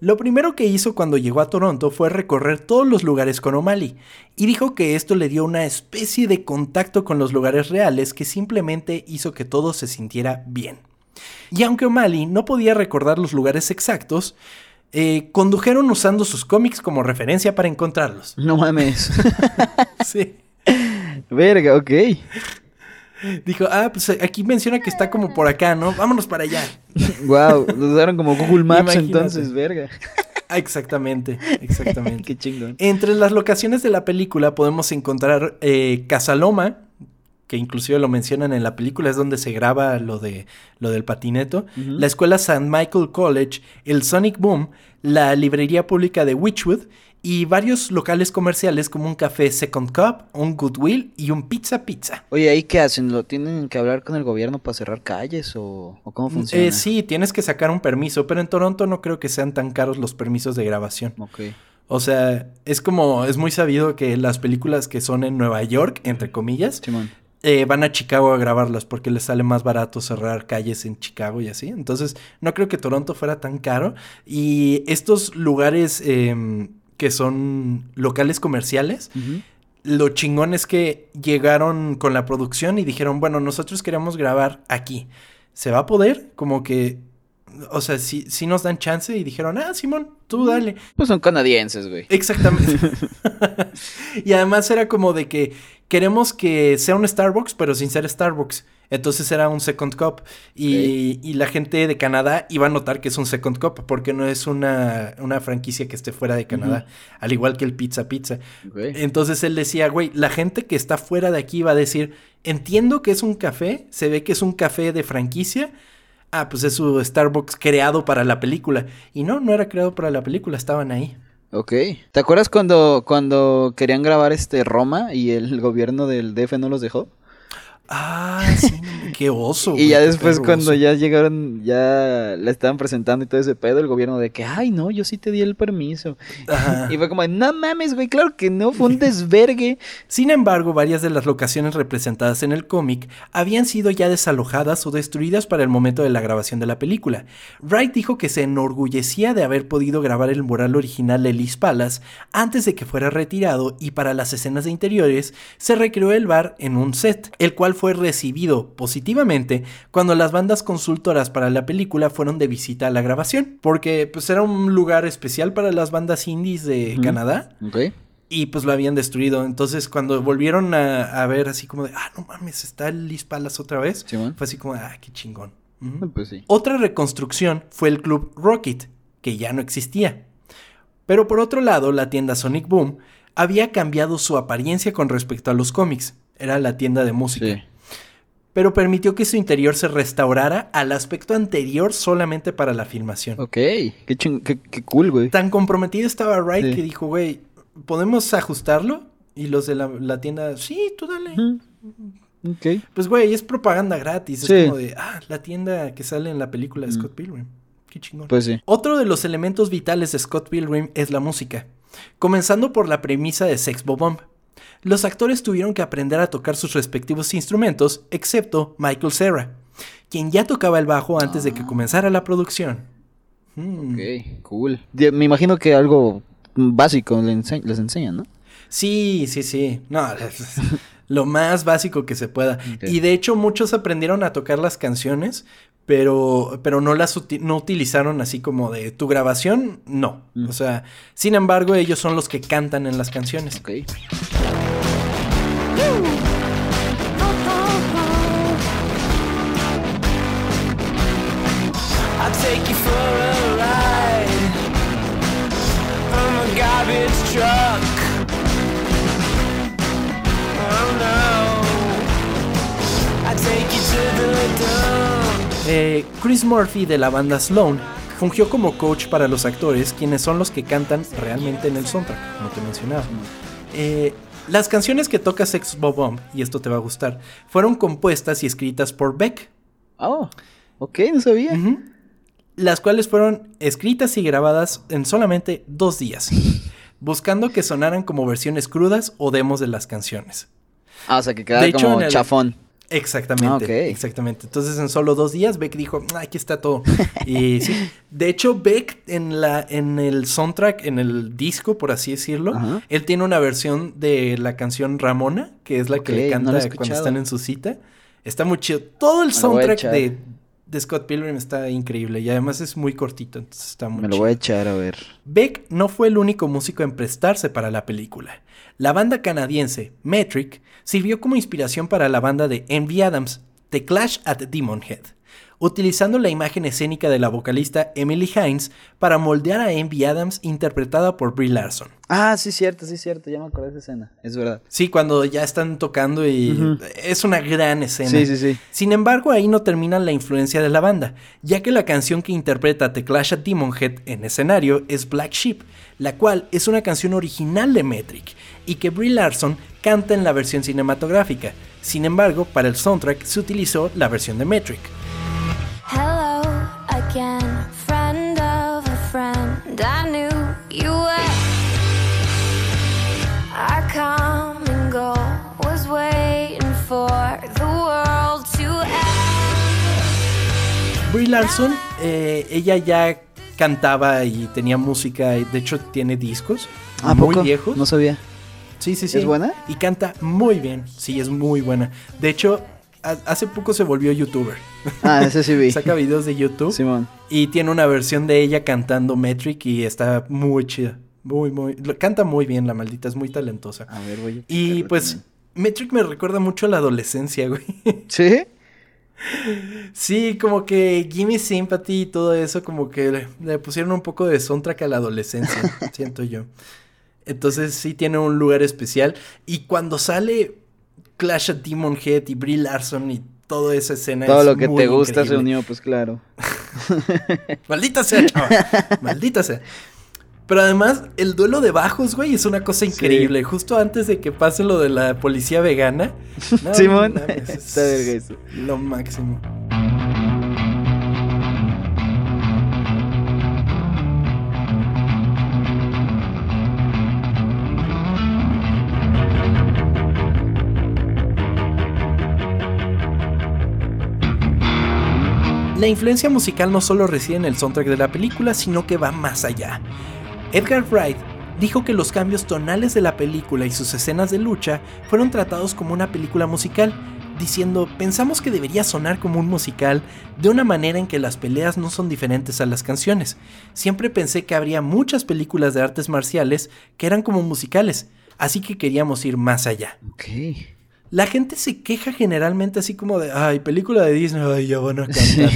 Lo primero que hizo cuando llegó a Toronto fue recorrer todos los lugares con O'Malley y dijo que esto le dio una especie de contacto con los lugares reales que simplemente hizo que todo se sintiera bien. Y aunque O'Malley no podía recordar los lugares exactos, eh, condujeron usando sus cómics como referencia para encontrarlos. No mames. Sí. Verga, ok. Dijo, ah, pues aquí menciona que está como por acá, ¿no? Vámonos para allá. Wow, nos usaron como Google Maps Imagínate. entonces, verga. Ah, exactamente, exactamente. Qué chingón. Entre las locaciones de la película podemos encontrar eh, Casaloma, que inclusive lo mencionan en la película, es donde se graba lo, de, lo del patineto, la escuela St. Michael College, el Sonic Boom, la librería pública de Witchwood y varios locales comerciales como un café Second Cup, un Goodwill y un Pizza Pizza. Oye, ¿ahí qué hacen? ¿Lo tienen que hablar con el gobierno para cerrar calles o, cómo funciona? Eh, sí, tienes que sacar un permiso, pero en Toronto no creo que sean tan caros los permisos de grabación. Ok. O sea, es como, es muy sabido que las películas que son en Nueva York, entre comillas, eh, van a Chicago a grabarlas porque les sale más barato cerrar calles en Chicago y así. Entonces, no creo que Toronto fuera tan caro. Y estos lugares em, que son locales comerciales, lo chingón es que llegaron con la producción y dijeron, bueno, nosotros queremos grabar aquí. ¿Se va a poder? Como que o sea, sí, sí nos dan chance y dijeron, ah, Simón, tú dale. Pues son canadienses, güey. Exactamente. y además era como de que queremos que sea un Starbucks, pero sin ser Starbucks. Entonces era un Second Cup. Y, y, la gente de Canadá iba a notar que es un Second Cup, porque no es una, una franquicia que esté fuera de Canadá, al igual que el Pizza Pizza. Entonces él decía, güey, la gente que está fuera de aquí va a decir, entiendo que es un café, se ve que es un café de franquicia ah, pues es su Starbucks creado para la película. Y no, no era creado para la película, estaban ahí. Ok. ¿Te acuerdas cuando, cuando querían grabar este Roma y el gobierno del DF no los dejó? Ah, sí, qué oso. y ya después cuando ya llegaron, ya la estaban presentando y todo ese pedo, el gobierno de que, ay, no, yo sí te di el permiso. Y fue como, no mames, güey, claro que no, fue un desvergue. Sin embargo, varias de las locaciones representadas en el cómic habían sido ya desalojadas o destruidas para el momento de la grabación de la película. Wright dijo que se enorgullecía de haber podido grabar el mural original de Ellis Palace antes de que fuera retirado y para las escenas de interiores se recreó el bar en un set, el cual fue recibido positivamente cuando las bandas consultoras para la película fueron de visita a la grabación, porque pues era un lugar especial para las bandas indies de Canadá. Y pues lo habían destruido. Entonces, cuando volvieron a, ver así como de, ah, no mames, está Liz Palas otra vez. fue así como, ah, qué chingón. Pues sí. Otra reconstrucción fue el club Rocket, que ya no existía. Pero por otro lado, la tienda Sonic Boom había cambiado su apariencia con respecto a los cómics. Era la tienda de música. Pero permitió que su interior se restaurara al aspecto anterior solamente para la filmación. Ok, qué, qué, cool, güey. Tan comprometido estaba Wright que dijo, güey, ¿podemos ajustarlo? Y los de la, tienda, sí, tú dale. Ok. Pues, güey, es propaganda gratis. Es como de, ah, la tienda que sale en la película de Scott Pilgrim. Qué chingón. Pues sí. Otro de los elementos vitales de Scott Pilgrim es la música. Comenzando por la premisa de Sex Bomb los actores tuvieron que aprender a tocar sus respectivos instrumentos, excepto Michael Cera, quien ya tocaba el bajo antes de que ah. comenzara la producción. Hmm. Ok, cool. Me imagino que algo básico les, enseñan, ¿no? Sí, sí, sí. No, lo más básico que se pueda. Y de hecho muchos aprendieron a tocar las canciones, pero, pero no las no utilizaron así como de tu grabación, no. Mm. O sea, sin embargo, ellos son los que cantan en las canciones. Chris Murphy de la banda Sloan fungió como coach para los actores, quienes son los que cantan realmente en el soundtrack, como te mencionaba. Eh, las canciones que toca Sex Bob Bomb, y esto te va a gustar, fueron compuestas y escritas por Beck. Oh, ok, no sabía. Las cuales fueron escritas y grabadas en solamente dos días, buscando que sonaran como versiones crudas o demos de las canciones. Ah, o sea, que quedara como chafón. Exactamente, ah, exactamente. Entonces en solo dos días Beck dijo, ah, aquí está todo. y sí, de hecho Beck en la en el soundtrack, en el disco, por así decirlo, él tiene una versión de la canción Ramona, que es la que le canta cuando están en su cita. Está muy chido. Todo el soundtrack de, de, Scott Pilgrim está increíble y además es muy cortito, entonces está muy Me lo voy a echar a ver. Beck no fue el único músico en prestarse para la película. La banda canadiense Metric sirvió como inspiración para la banda de Envy Adams, The Clash at Demon Head, utilizando la imagen escénica de la vocalista Emily Hines para moldear a Envy Adams interpretada por Brie Larson. Ah, sí, cierto, sí, cierto. Ya me acordé de esa escena. Es verdad. Sí, cuando ya están tocando y es una gran escena. Sí, sí, sí. Sin embargo, ahí no termina la influencia de la banda, ya que la canción que interpreta The Clash at Demonhead en escenario es Black Sheep, la cual es una canción original de Metric y que Brie Larson canta en la versión cinematográfica. Sin embargo, para el soundtrack se utilizó la versión de Metric. Hello again, friend of a friend. I knew you were. Our common goal was waiting for the world to end. Brie Larson, eh, ella ya cantaba y tenía música, y de hecho tiene discos ¿A muy poco? viejos. No sabía. Sí, sí, sí. ¿Es buena? Y canta muy bien. Sí, es muy buena. De hecho, hace poco se volvió youtuber. Ah, ese sí vi. Saca videos de YouTube Simón. y tiene una versión de ella cantando Metric y está muy chida. Muy, muy. Canta muy bien la maldita, es muy talentosa. A ver, voy a Y pues, también. Metric me recuerda mucho a la adolescencia, güey. ¿Sí? Sí, como que Gimme Sympathy y todo eso, como que le, le pusieron un poco de soundtrack a la adolescencia, siento yo. Entonces sí tiene un lugar especial. Y cuando sale Clash of Demon Head y Brie Larson y toda esa escena. Todo es lo que muy te gusta se increíble. unió, pues claro. Maldita sea, chaval. Maldita sea. Pero además, el duelo de bajos, güey, es una cosa increíble. Justo antes de que pase lo de la policía vegana. No, Simón. es Está verga eso. Lo máximo. La influencia musical no solo reside en el soundtrack de la película, sino que va más allá. Edgar Wright dijo que los cambios tonales de la película y sus escenas de lucha fueron tratados como una película musical, diciendo, pensamos que debería sonar como un musical de una manera en que las peleas no son diferentes a las canciones. Siempre pensé que habría muchas películas de artes marciales que eran como musicales, así que queríamos ir más allá. La gente se queja generalmente así como de, ay, película de Disney, ay, ya van a cantar.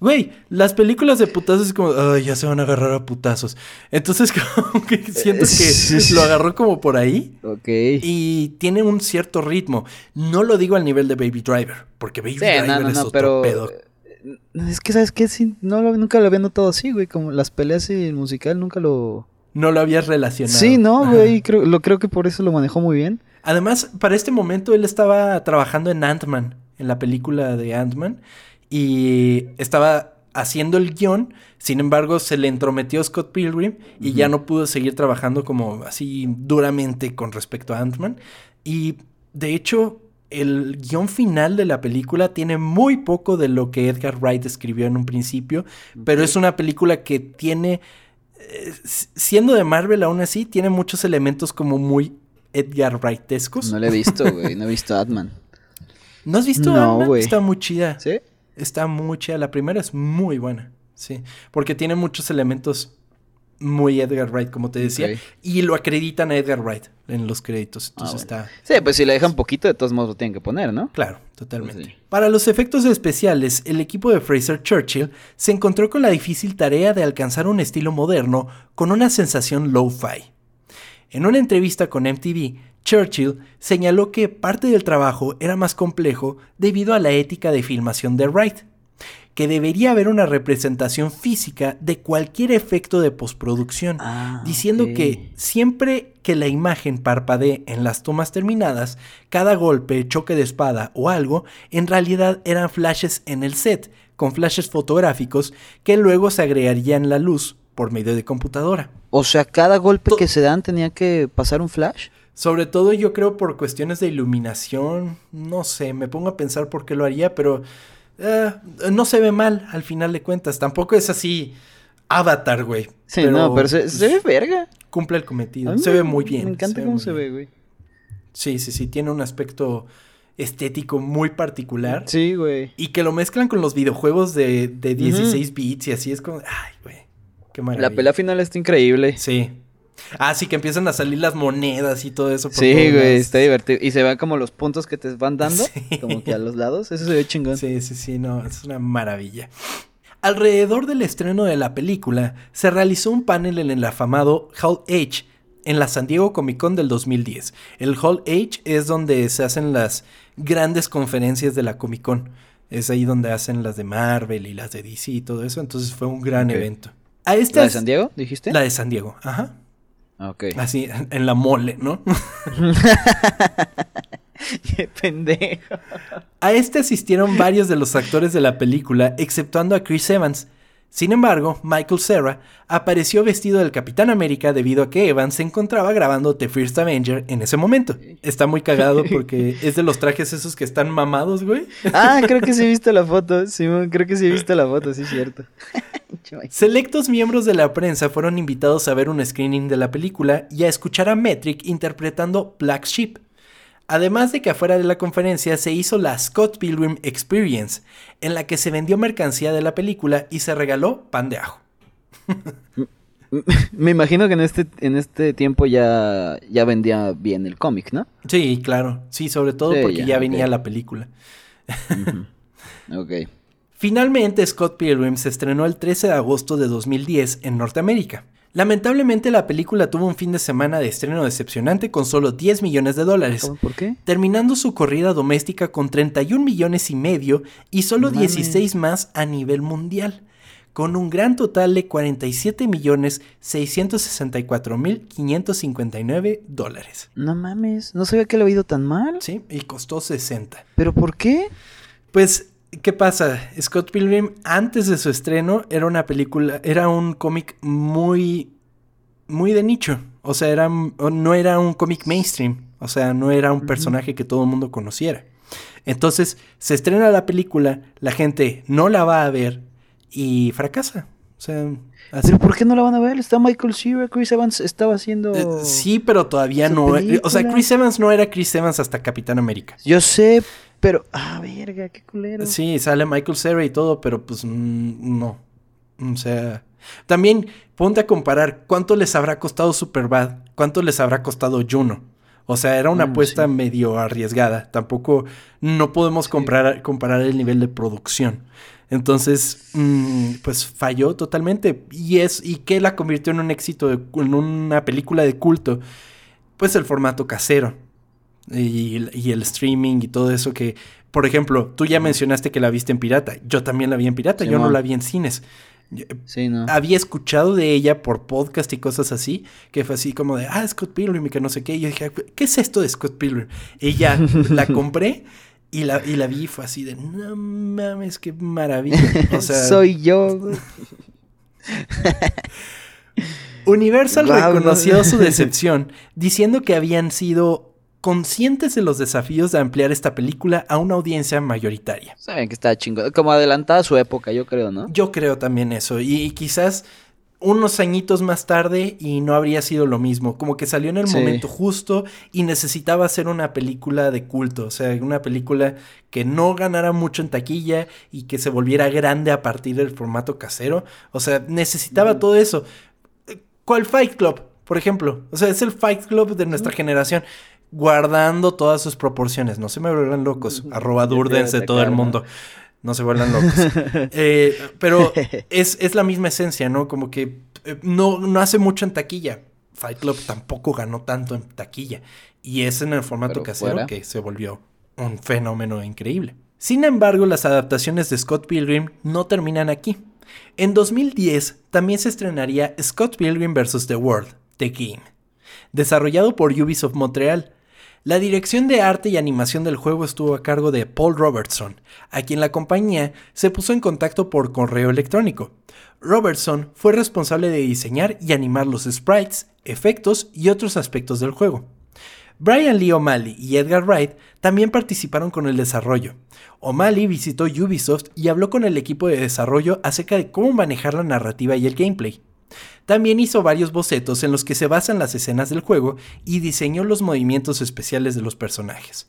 Güey, las películas de putazos es como, ay, ya se van a agarrar a putazos. Entonces, como que siento que lo agarró como por ahí Ok. y tiene un cierto ritmo. No lo digo al nivel de Baby Driver, porque Baby Sí, Driver no, no, es no, otro pero... pedo. eh, Es que, ¿sabes qué? Sí, no lo- nunca lo había notado así, güey. Como las peleas y el musical nunca lo... No lo habías relacionado. Sí, no, güey. Creo, lo creo que por eso lo manejó muy bien. Además, para este momento él estaba trabajando en Ant-Man, en la película de Ant-Man, y estaba haciendo el guion, sin embargo se le entrometió Scott Pilgrim y ya no pudo seguir trabajando como así duramente con respecto a Ant-Man. Y de hecho, el guion final de la película tiene muy poco de lo que Edgar Wright escribió en un principio, pero es una película que tiene, eh, siendo de Marvel aún así, tiene muchos elementos como muy Edgar Wrightescos. No lo he visto, güey. No he visto Atman. ¿No has visto No, Ant-Man? güey. Está muy chida. ¿Sí? Está muy chida. La primera es muy buena. Sí. Porque tiene muchos elementos muy Edgar Wright, como te decía. Y lo acreditan a Edgar Wright en los créditos. Entonces Ah, bueno. está. Sí, pues si le dejan poquito, de todos modos lo tienen que poner, ¿no? Claro, totalmente. Pues sí. Para los efectos especiales, el equipo de Fraser Churchill se encontró con la difícil tarea de alcanzar un estilo moderno con una sensación lo-fi. En una entrevista con MTV, Churchill señaló que parte del trabajo era más complejo debido a la ética de filmación de Wright, que debería haber una representación física de cualquier efecto de postproducción, Ah, diciendo que siempre que la imagen parpadee en las tomas terminadas, cada golpe, choque de espada o algo, en realidad eran flashes en el set, con flashes fotográficos que luego se agregarían la luz por medio de computadora. O sea, cada golpe To- que se dan tenía que pasar un flash. Sobre todo yo creo por cuestiones de iluminación, no sé, me pongo a pensar por qué lo haría, pero eh, no se ve mal al final de cuentas, tampoco es así Avatar, güey. Sí, no, pero se, se ve verga. Cumple el cometido, se me- ve muy bien. Me encanta cómo se ve, güey. Sí, sí, sí, tiene un aspecto estético muy particular. Sí, güey. Y que lo mezclan con los videojuegos de, de 16 bits y así es como, ay, güey, qué maravilla. La pelea final está increíble. Sí. Ah, sí, que empiezan a salir las monedas y todo eso. por Sí, güey, está divertido. Y se ven como los puntos que te van dando, Sí. como que a los lados. Eso se ve chingón. Sí, sí, sí, no, es una maravilla. Alrededor del estreno de la película, se realizó un panel en el afamado Hall H en la San Diego Comic Con del 2010. El Hall H es donde se hacen las grandes conferencias de la Comic Con. Es ahí donde hacen las de Marvel y las de DC y todo eso. Entonces fue un gran evento. A estas, ¿La de San Diego, dijiste? La de San Diego, ajá. Ok. Así, en la mole, ¿no? Qué pendejo. A este asistieron varios de los actores de la película, exceptuando a Chris Evans. Sin embargo, Michael Cera apareció vestido del Capitán América debido a que Evans se encontraba grabando The First Avenger en ese momento. Está muy cagado porque es de los trajes esos que están mamados, güey. Ah, creo que sí he visto la foto. Simón, creo que sí he visto la foto, sí es cierto. Selectos miembros de la prensa fueron invitados a ver un screening de la película y a escuchar a Metric interpretando Black Sheep. Además de que afuera de la conferencia se hizo la Scott Pilgrim Experience, en la que se vendió mercancía de la película y se regaló pan de ajo. Me imagino que en este, en este tiempo ya, ya vendía bien el cómic, ¿no? Sí, claro, sí, sobre todo Sí, porque ya, ya, venía la película. Ok. Finalmente, Scott Pilgrim se estrenó el 13 de agosto de 2010 en Norteamérica. Lamentablemente, la película tuvo un fin de semana de estreno decepcionante con solo 10 millones de dólares. ¿Por qué? terminando su corrida doméstica con 31 millones y medio y solo No mames. 16 más a nivel mundial, con un gran total de 47 millones 664 mil 559 dólares. No mames, no sabía que le había ido tan mal. ¿Sí? Y costó 60. ¿Pero por qué? Pues, ¿qué pasa? Scott Pilgrim, antes de su estreno, era una película, era un cómic muy, muy de nicho. O sea, era, no era un cómic mainstream. O sea, no era un personaje que todo el mundo conociera. Entonces, se estrena la película, la gente no la va a ver y fracasa. O sea, así. ¿Pero por qué no la van a ver? Está Michael Cera, Chris Evans estaba haciendo... Eh, sí, pero todavía no. eh, O sea, película. Chris Evans no era Chris Evans hasta Capitán América. Yo sé, pero... Ah, verga, qué culero. Sí, sale Michael Cera y todo, pero pues mm, no. O sea, también ponte a comparar cuánto les habrá costado Superbad, cuánto les habrá costado Juno. O sea, era una Mm, apuesta sí. medio arriesgada. Tampoco no podemos comparar, comparar el nivel de producción. Entonces, mm, pues falló totalmente. Y es, ¿y qué la convirtió en un éxito, de- en una película de culto? Pues el formato casero. Y, y el streaming y todo eso que, por ejemplo, tú ya mencionaste que la viste en pirata. Yo también la vi en pirata, yo no la vi en cines. Sí, ¿no? Había escuchado de ella por podcast y cosas así, que fue así como de, ah, Scott Pilgrim y que no sé qué. Y yo dije, ¿qué es esto de Scott Pilgrim? Y ya la compré y la, y la vi y fue así de, no mames, qué maravilla. O sea, Soy yo. Universal no. reconoció su decepción, diciendo que habían sido conscientes de los desafíos de ampliar esta película a una audiencia mayoritaria. Saben que está chingón. Como adelantada su época, yo creo, ¿no? Yo creo también eso, y, y quizás unos añitos más tarde y no habría sido lo mismo, como que salió en el Sí. momento justo y necesitaba hacer una película de culto, o sea, una película que no ganara mucho en taquilla y que se volviera grande a partir del formato casero, o sea, necesitaba todo eso. ¿Cuál Fight Club, por ejemplo? O sea, es el Fight Club de nuestra generación. Guardando todas sus proporciones. No se me vuelvan locos. Arroba Ya te iba a Durdens de todo el mundo. No se vuelvan locos. Eh, pero es, es la misma esencia, ¿no? Como que eh, no, no hace mucho en taquilla. Fight Club tampoco ganó tanto en taquilla. Y es en el formato Pero casero fuera. que se volvió un fenómeno increíble. Sin embargo, las adaptaciones de Scott Pilgrim no terminan aquí. En 2010 también se estrenaría Scott Pilgrim vs. The World, The Game, desarrollado por Ubisoft Montreal. La dirección de arte y animación del juego estuvo a cargo de Paul Robertson, a quien la compañía se puso en contacto por correo electrónico. Robertson fue responsable de diseñar y animar los sprites, efectos y otros aspectos del juego. Brian Lee O'Malley y Edgar Wright también participaron con el desarrollo. O'Malley visitó Ubisoft y habló con el equipo de desarrollo acerca de cómo manejar la narrativa y el gameplay. También hizo varios bocetos en los que se basan las escenas del juego y diseñó los movimientos especiales de los personajes.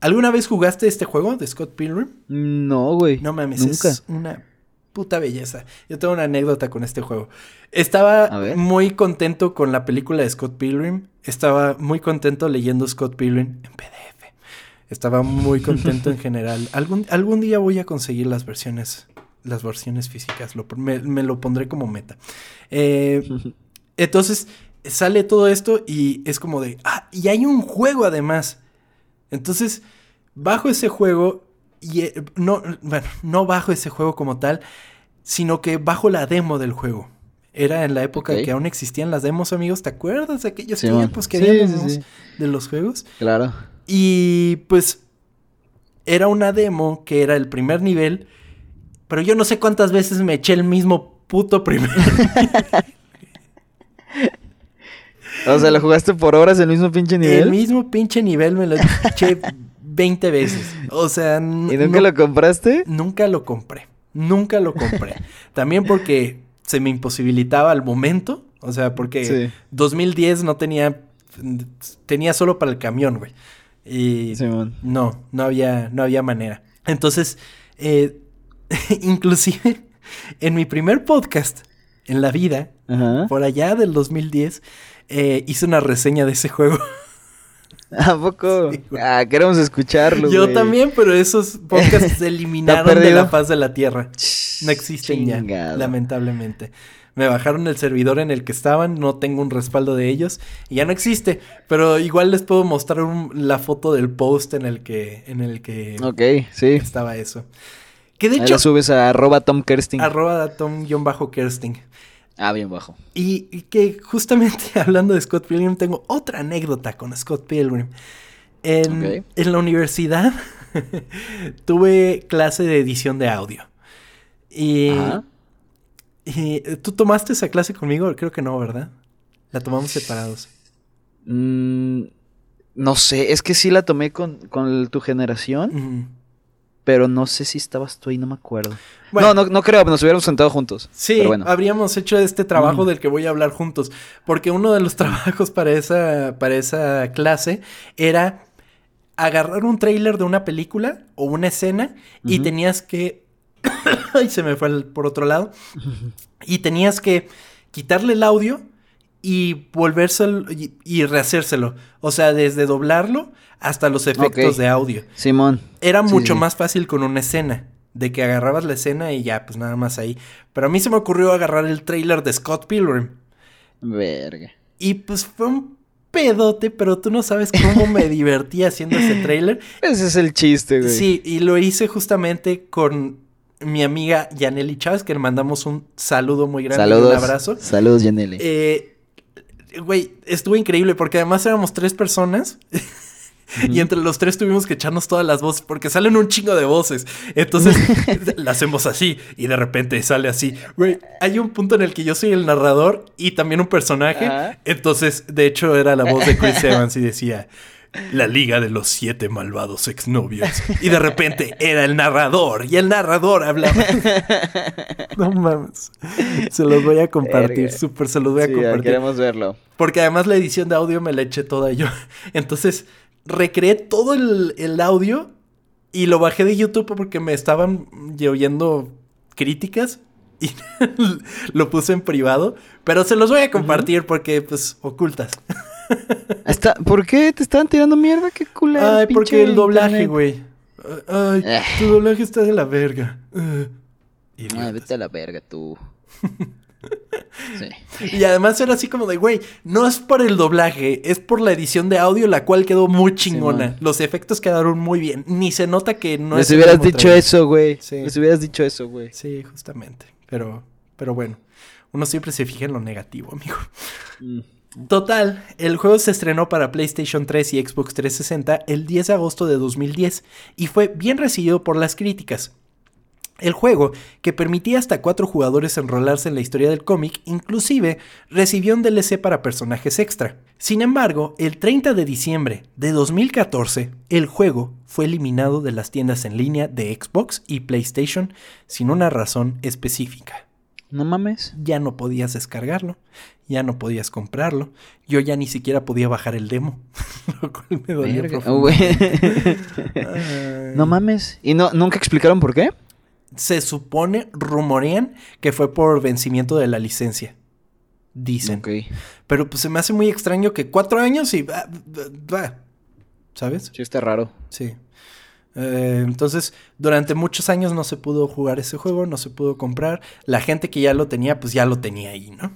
¿Alguna vez jugaste este juego de Scott Pilgrim? No, güey. No mames, Nunca. es una puta belleza. Yo tengo una anécdota con este juego. Estaba muy contento con la película de Scott Pilgrim. Estaba muy contento leyendo Scott Pilgrim en PDF. Estaba muy contento en general. Algún, algún día voy a conseguir las versiones, las versiones físicas. me, lo pondré como meta. Eh, entonces sale todo esto y es como de, ah, y hay un juego además. Entonces, bajo ese juego y eh, no, bueno, no bajo ese juego como tal, sino que bajo la demo del juego. Era en la época que aún existían las demos, amigos. ¿Te acuerdas de aquellos tiempos que había de los juegos? Claro. Y pues era una demo que era el primer nivel, pero yo no sé cuántas veces me eché el mismo puto primer O sea, ¿lo jugaste por horas el mismo pinche nivel? El mismo pinche nivel me lo eché 20 veces. O sea... ¿Y nunca lo compraste? Nunca lo compré. Nunca lo compré. También porque se me imposibilitaba al momento. O sea, porque 2010 no tenía... Tenía solo para el camión, güey. Y no, no había, no había manera. Entonces, eh, inclusive en mi primer podcast en la vida, por allá del 2010, eh, hice una reseña de ese juego. ¿A poco? ah, queremos escucharlo. Yo también, pero esos podcasts se eliminaron de la faz de la tierra. No existen ya, lamentablemente. Me bajaron el servidor en el que estaban, no tengo un respaldo de ellos y ya no existe. Pero igual les puedo mostrar la foto del post en el que, en el que sí. estaba eso. Que de hecho. la subes a arroba Tom Kersting. Arroba Tom-Kersting. Ah, bien bajo. Y, que justamente hablando de Scott Pilgrim, tengo otra anécdota con Scott Pilgrim. En, en la universidad tuve clase de edición de audio. Y, y, tú tomaste esa clase conmigo, creo que no, ¿verdad? La tomamos separados. Mm, no sé, es que sí la tomé con, con tu generación pero no sé si estabas tú ahí, no me acuerdo. no, no, no creo, nos hubiéramos sentado juntos. Sí, habríamos hecho este trabajo del que voy a hablar juntos, porque uno de los trabajos para esa, para esa clase era agarrar un tráiler de una película o una escena y tenías que... Ay, se me fue por otro lado. y tenías que quitarle el audio y volvérselo y, rehacérselo. O sea, desde doblarlo hasta los efectos de audio. Simón. Era mucho más fácil con una escena. De que agarrabas la escena y ya, pues nada más ahí. Pero a mí se me ocurrió agarrar el trailer de Scott Pilgrim. Verga. Y pues fue un pedote, pero tú no sabes cómo me divertí haciendo ese trailer. Ese es el chiste, güey. Sí, y lo hice justamente con mi amiga Yaneli Chávez, que le mandamos un saludo muy grande Saludos. un abrazo. Saludos, Yaneli. Eh, güey, estuvo increíble porque además éramos tres personas. Y entre los tres tuvimos que echarnos todas las voces porque salen un chingo de voces. Entonces la hacemos así y de repente sale así. Güey, hay un punto en el que yo soy el narrador y también un personaje. Entonces, de hecho, era la voz de Chris Evans y decía, la liga de los siete malvados exnovios. Y de repente era el narrador y el narrador hablaba. no mames. Se los voy a compartir, súper se los voy a compartir. Queremos verlo. Porque además la edición de audio me la eché toda yo. Entonces recreé todo el, audio y lo bajé de YouTube porque me estaban oyendo críticas y lo puse en privado, pero se los voy a compartir porque pues ocultas. Está, ¿Por qué te estaban tirando mierda? Qué culero. Ay, porque el doblaje, güey. Ay, eh. tu doblaje está de la verga. Ay, vete a la verga tú. sí. Y además era así como de, güey, no es por el doblaje, es por la edición de audio, la cual quedó muy chingona. Los efectos quedaron muy bien. Ni se nota que no Les hubieras dicho eso, güey. Sí. Les hubieras dicho eso, güey. Sí, justamente. Pero, pero bueno, uno siempre se fija en lo negativo, amigo. Mm. Total, el juego se estrenó para PlayStation 3 y Xbox 360 el 10 de agosto de 2010 y fue bien recibido por las críticas. El juego, que permitía hasta cuatro jugadores enrolarse en la historia del cómic, inclusive recibió un DLC para personajes extra. Sin embargo, el 30 de diciembre de 2014, el juego fue eliminado de las tiendas en línea de Xbox y PlayStation sin una razón específica. No mames. Ya no podías descargarlo, ya no podías comprarlo. Yo ya ni siquiera podía bajar el demo, lo cual me dolía No mames. ¿Y no, nunca explicaron por qué? se supone, rumorean que fue por vencimiento de la licencia. Dicen. Ok. Pero pues se me hace muy extraño que cuatro años y... va, ¿Sabes? Sí, está raro. Sí. Eh, entonces, durante muchos años no se pudo jugar ese juego, no se pudo comprar. La gente que ya lo tenía, pues ya lo tenía ahí, ¿no?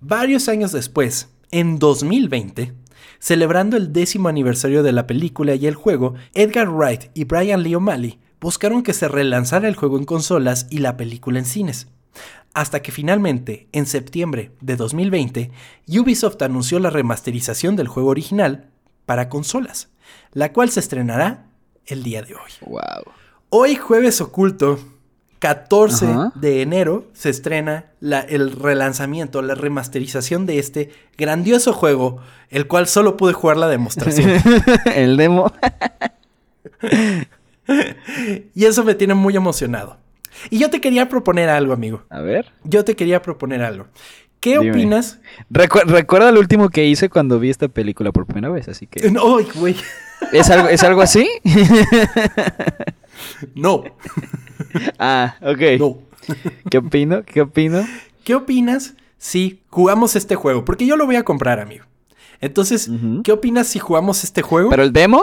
Varios años después, en 2020, celebrando el décimo aniversario de la película y el juego, Edgar Wright y Brian Lee O'Malley buscaron que se relanzara el juego en consolas y la película en cines. Hasta que finalmente, en septiembre de 2020, Ubisoft anunció la remasterización del juego original para consolas, la cual se estrenará el día de hoy. Wow. Hoy jueves oculto, 14 Ajá. de enero, se estrena la- el relanzamiento, la remasterización de este grandioso juego, el cual solo pude jugar la demostración. el demo. y eso me tiene muy emocionado. Y yo te quería proponer algo, amigo. A ver. Yo te quería proponer algo. ¿Qué Dime. opinas? Recu- recuerda lo último que hice cuando vi esta película por primera vez, así que... ¡Ay, güey! ¿Es algo, ¿es algo así? No, ah, ok. no. ¿Qué opino? ¿Qué opino? ¿Qué opinas si jugamos este juego? Porque yo lo voy a comprar, amigo. Entonces. ¿qué opinas si jugamos este juego? ¿Pero el demo?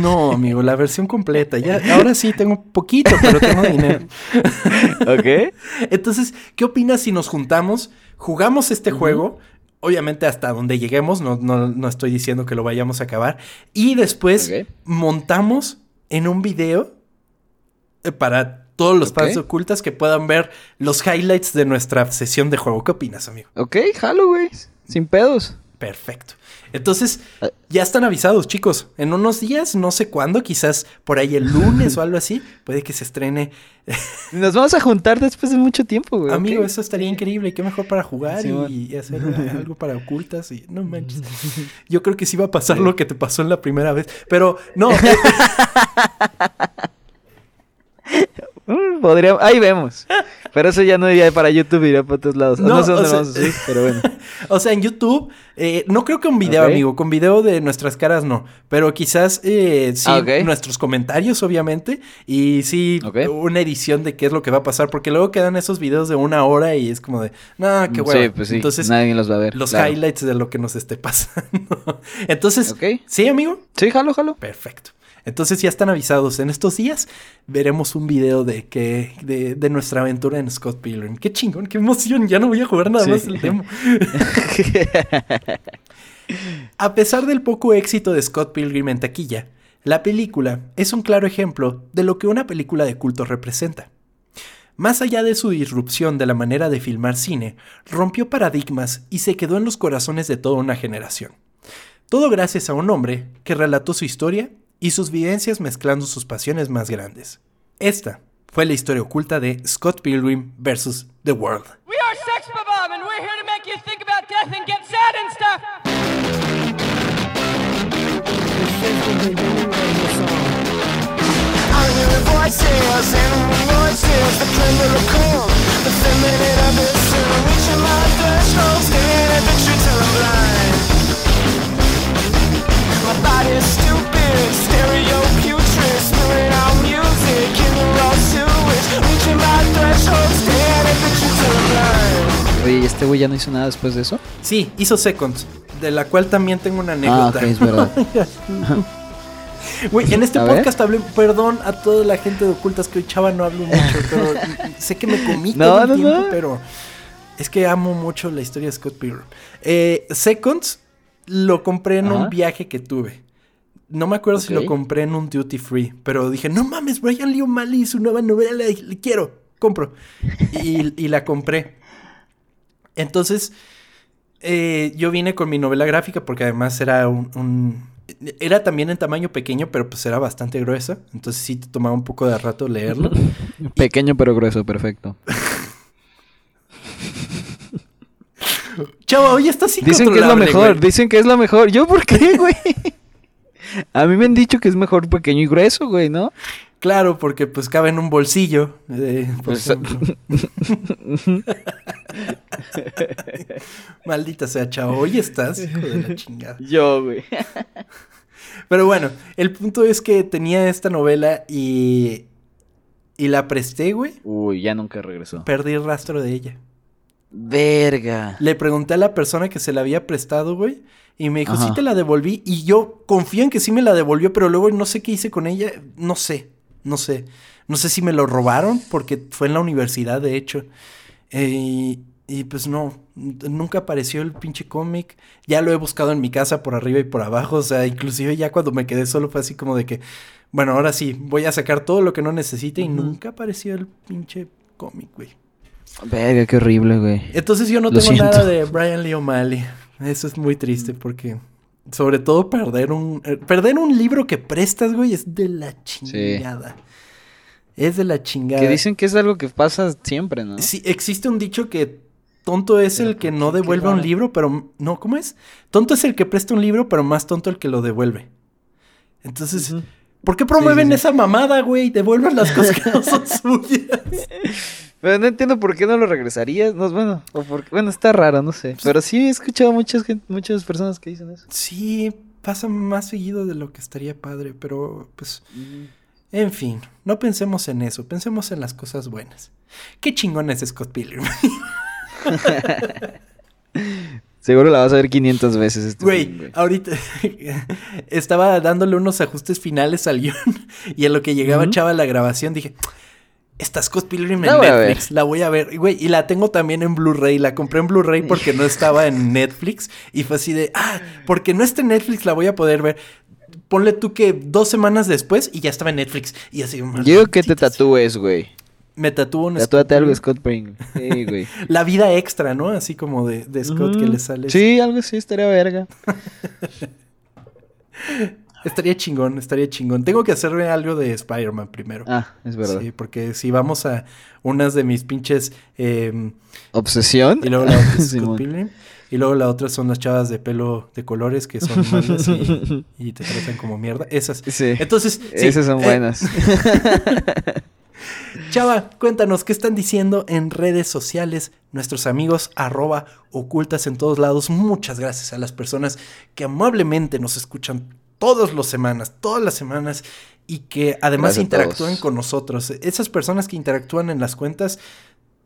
No, amigo, la versión completa. Ya, ahora sí tengo poquito, pero tengo dinero. Ok. Entonces, ¿qué opinas si nos juntamos, jugamos este juego? Obviamente hasta donde lleguemos, no, no, no estoy diciendo que lo vayamos a acabar. Y después montamos en un video eh, para todos los Ok. fans ocultas que puedan ver los highlights de nuestra sesión de juego. ¿Qué opinas, amigo? Ok, güey. Sin pedos. Perfecto. Entonces, Ah. ya están avisados, chicos. En unos días, no sé cuándo, quizás por ahí el lunes o algo así, puede que se estrene. Nos vamos a juntar después de mucho tiempo, güey. Amigo, eso estaría increíble. Qué mejor para jugar Sí, y, bueno. y hacer algo para ocultas. Y no manches. Yo creo que sí va a pasar lo que te pasó en la primera vez. Pero no, Mm, podríamos... Ahí vemos. Pero eso ya no iría para YouTube, iría para otros lados. No, No, sé dónde sea- vamos a subir, pero bueno. o sea, en YouTube, eh, no creo que un video, amigo. Con video de nuestras caras no. Pero quizás eh, sí, Ah, nuestros comentarios, obviamente. Y sí, una edición de qué es lo que va a pasar. Porque luego quedan esos videos de una hora y es como de, no, qué hueva. Sí, pues sí. Entonces, Nadie los va a ver. los claro. highlights de lo que nos esté pasando. Entonces. ¿sí, amigo? Sí, jalo, jalo. Perfecto. Entonces ya están avisados. En estos días veremos un video de que de, de nuestra aventura en Scott Pilgrim. Qué chingón, qué emoción. Ya no voy a jugar nada Sí. más el demo. A pesar del poco éxito de Scott Pilgrim en taquilla, la película es un claro ejemplo de lo que una película de culto representa. Más allá de su disrupción de la manera de filmar cine, rompió paradigmas y se quedó en los corazones de toda una generación. Todo gracias a un hombre que relató su historia y sus vivencias mezclando sus pasiones más grandes. Esta fue la historia oculta de Scott Pilgrim vs. The World. We are Sex Bob, and we're here to make you think about death and get sad and stuff. I'm hearing voices and voices that tremble or come The feminine abyss and I'm reaching my threshold Staring at the truth till I'm blind Oye, ¿y este güey ya no hizo nada después de eso? Sí, hizo Seconds, de la cual también tengo una Ah, anécdota. ok, es verdad. Güey, en este A ver. podcast hablé, perdón a toda la gente de ocultas que hoy chava no hablo mucho, pero sé que me comí No, todo el no, tiempo, no. pero es que amo mucho la historia de Scott Pilgrim. Eh, Seconds lo compré en Ajá. un viaje que tuve. No me acuerdo si lo compré en un duty free, pero dije, no mames, Brian Lee O'Malley, su nueva novela, le quiero, compro. Y, y la compré. Entonces, eh, yo vine con mi novela gráfica porque además era un, un- Era también en tamaño pequeño, pero pues era bastante gruesa. Entonces sí te tomaba un poco de rato leerlo. Pequeño pero grueso, perfecto. Chavo, hoy estás Dicen que es lo mejor, güey. dicen que es lo mejor. ¿Yo por qué, güey? A mí me han dicho que es mejor pequeño y grueso, güey, ¿no? Claro, porque pues cabe en un bolsillo. eh, por ejemplo. Maldita sea, chavo. Hoy estás, hijo de la chingada. Yo, güey. Pero bueno, el punto es que tenía esta novela y. Y la presté, güey. Uy, ya nunca regresó. Perdí el rastro de ella. Verga. Le pregunté a la persona que se la había prestado, güey. Y me dijo, Ajá. sí te la devolví. Y yo confío en que sí me la devolvió, pero luego no sé qué hice con ella. No sé, no sé. No sé si me lo robaron, porque fue en la universidad, de hecho. Eh, y, pues no, nunca apareció el pinche cómic. Ya lo he buscado en mi casa por arriba y por abajo. O sea, inclusive ya cuando me quedé solo fue así como de que, bueno, ahora sí, voy a sacar todo lo que no necesite. Y nunca apareció el pinche cómic, güey. Verga, qué horrible, güey. Entonces yo no Lo tengo siento. nada de Brian Lee O'Malley. Eso es muy triste porque sobre todo perder un eh, perder un libro que prestas, güey, es de la chingada. Es de la chingada. Que dicen que es algo que pasa siempre, ¿no? Sí, existe un dicho que tonto es el que no devuelve un libro, pero no, ¿cómo es? Tonto es el que presta un libro, pero más tonto el que lo devuelve. Entonces. ¿por qué promueven sí. esa mamada, güey? Devuelvan las cosas que no son suyas. Pero no entiendo por qué no lo regresarías. No, bueno, o por- bueno, está raro, no sé. Pero sí he escuchado muchas, muchas personas que dicen eso. Sí, pasa más seguido de lo que estaría padre, pero pues En fin, no pensemos en eso, pensemos en las cosas buenas. Qué chingón es Scott Pilgrim. Seguro la vas a ver 500 veces este Güey, film, güey. ahorita estaba dándole unos ajustes finales al guion y en lo que llegaba Ujú. Chava a la grabación dije, esta Scott Pilgrim en La. Netflix, la voy a ver. Güey, y la tengo también en Blu-ray, la compré en Blu-ray porque no estaba en Netflix y fue así de, ah, porque no está en Netflix la voy a poder ver. Ponle tú que dos semanas después y ya estaba en Netflix. Y así, Yo digo que te tatúes, güey. Me tatúo un Tatúate algo. Scott Pilgrim. Sí, güey. La vida extra, ¿no? Así como de, de Scott que le sale. Sí, algo así, estaría verga. Estaría chingón, estaría chingón. Tengo que hacerme algo de Spider-Man primero. Ah, es verdad. Sí, porque si vamos a unas de mis pinches. eh, ¿Obsesión? y luego la otra es. Pilgrim. Y luego la otra son las chavas de pelo de colores que son malas y, y te tratan como mierda. Esas. Sí. Entonces, sí, Esas son eh, buenas. Chava, cuéntanos qué están diciendo en redes sociales nuestros amigos arroba ocultas en todos lados. Muchas gracias a las personas que amablemente nos escuchan todas las semanas, todas las semanas y que además Gracias todos. con nosotros. Esas personas que interactúan en las cuentas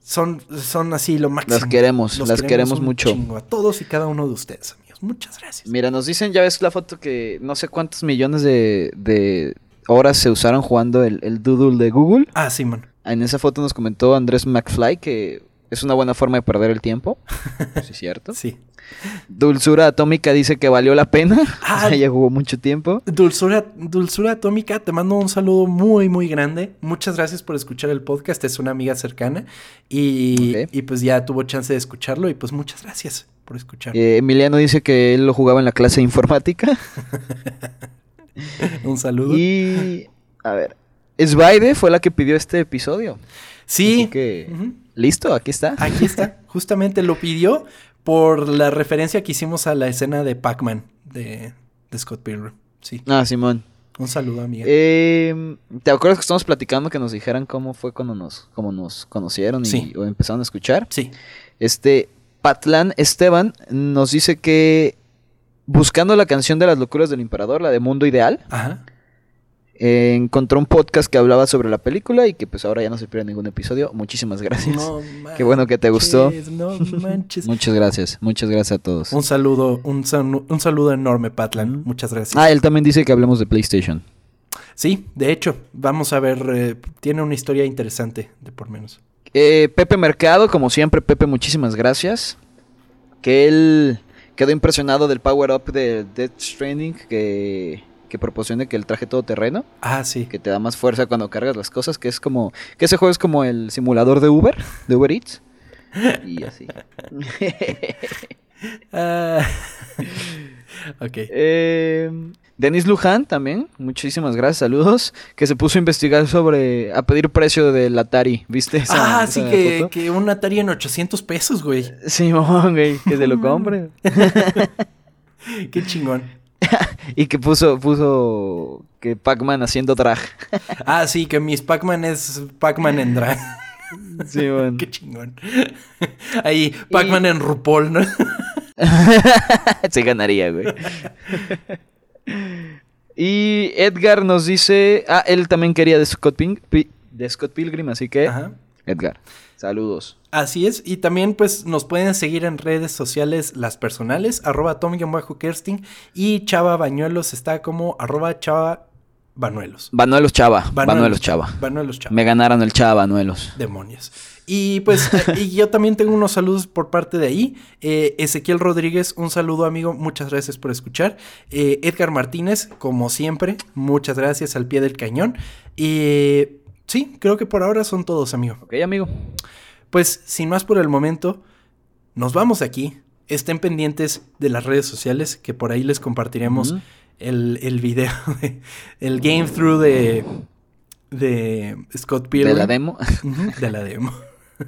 son, son así lo máximo. Las queremos, las queremos mucho. chingo a todos y cada uno de ustedes, amigos. Muchas gracias. Mira, nos dicen, ya ves la foto que no sé cuántos millones de, de horas se usaron jugando el, el Doodle de Google. Ah, Simón. En esa foto nos comentó Andrés McFly que es una buena forma de perder el tiempo. Sí, es cierto. Sí. Dulzura Atómica dice que valió la pena. Ah. ya jugó mucho tiempo. Dulzura, Dulzura Atómica, te mando un saludo muy, muy grande. Muchas gracias por escuchar el podcast. Es una amiga cercana y, y pues ya tuvo chance de escucharlo y pues muchas gracias por escuchar. Eh, Emiliano dice que él lo jugaba en la clase de informática. Un saludo. y. A ver. Svaide fue la que pidió este episodio. Sí, Así que. Listo, aquí está. aquí está. Justamente lo pidió por la referencia que hicimos a la escena de Pac-Man de, de Scott Pilgrim. Sí, Ah, Simón. un saludo, amiga. Eh, ¿Te acuerdas que estamos platicando que nos dijeran cómo fue cuando nos, cómo nos conocieron y, Sí. o empezaron a escuchar? sí. Este, Patlán Esteban nos dice que buscando la canción de las locuras del emperador, la de Mundo Ideal, Ajá. Eh, encontró un podcast que hablaba sobre la película y que pues ahora ya no se pierde ningún episodio. Muchísimas gracias. No Qué bueno que te gustó. No. Muchas gracias, muchas gracias a todos. Un saludo, un, saludo enorme, Patlan. Muchas gracias. Ah, él también dice que hablemos de PlayStation. Sí, de hecho, vamos a ver, eh, tiene una historia interesante, de por menos. Eh, Pepe Mercado, como siempre, Pepe, muchísimas gracias. Que él quedó impresionado del power up de Death Stranding que, que proporciona que el traje todoterreno, Ah, sí. que te da más fuerza cuando cargas las cosas, que es como, que ese juego es como el simulador de Uber, de Uber Eats. Y así. Ah, ok. Eh, Denis Luján también, muchísimas gracias, saludos, que se puso a investigar sobre, a pedir precio del Atari, ¿viste? esa- ah, esa sí, que, un Atari en 800 pesos, güey. Simón, güey, que se lo compre. Qué chingón. Y que puso, puso que Pac-Man haciendo drag. Ah, sí, que mis Pac-Man es Pac-Man en drag. Sí, bueno. Qué chingón. Ahí, Pac-Man en RuPaul, ¿no? Se ganaría, güey. Y Edgar nos dice. Ah, él también quería de Scott Ping. pi- de Scott Pilgrim, así que Ajá. Edgar, saludos. Así es, y también pues nos pueden seguir en redes sociales las personales, arroba Tommy-Kersting y Chava Bañuelos está como arroba Chava Banuelos. Banuelos Chava, Banuelos Chava. Banuelos Chava. Me ganaron el Chava Banuelos. Demonios. Y pues eh, y yo también tengo unos saludos por parte de ahí. Eh, Ezequiel Rodríguez, un saludo amigo, muchas gracias por escuchar. Eh, Edgar Martínez, como siempre, muchas gracias al pie del cañón. Y sí, creo que por ahora son todos, amigo. Ok, amigo. Pues sin más por el momento, nos vamos de aquí. Estén pendientes de las redes sociales, que por ahí les compartiremos el, el video, de- el game through de, de Scott De Pilgrim. la demo. De la demo.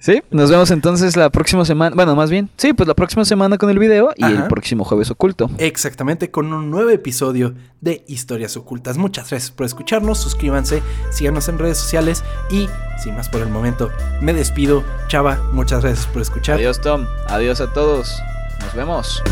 Sí, nos vemos entonces la próxima semana. Bueno, más bien, sí, pues la próxima semana con el video y el próximo jueves oculto. Exactamente, con un nuevo episodio de Historias Ocultas. Muchas gracias por escucharnos, suscríbanse, síganos en redes sociales y, sin más por el momento, me despido. Chava, muchas gracias por escuchar. Adiós, Tom. Adiós a todos. Nos vemos.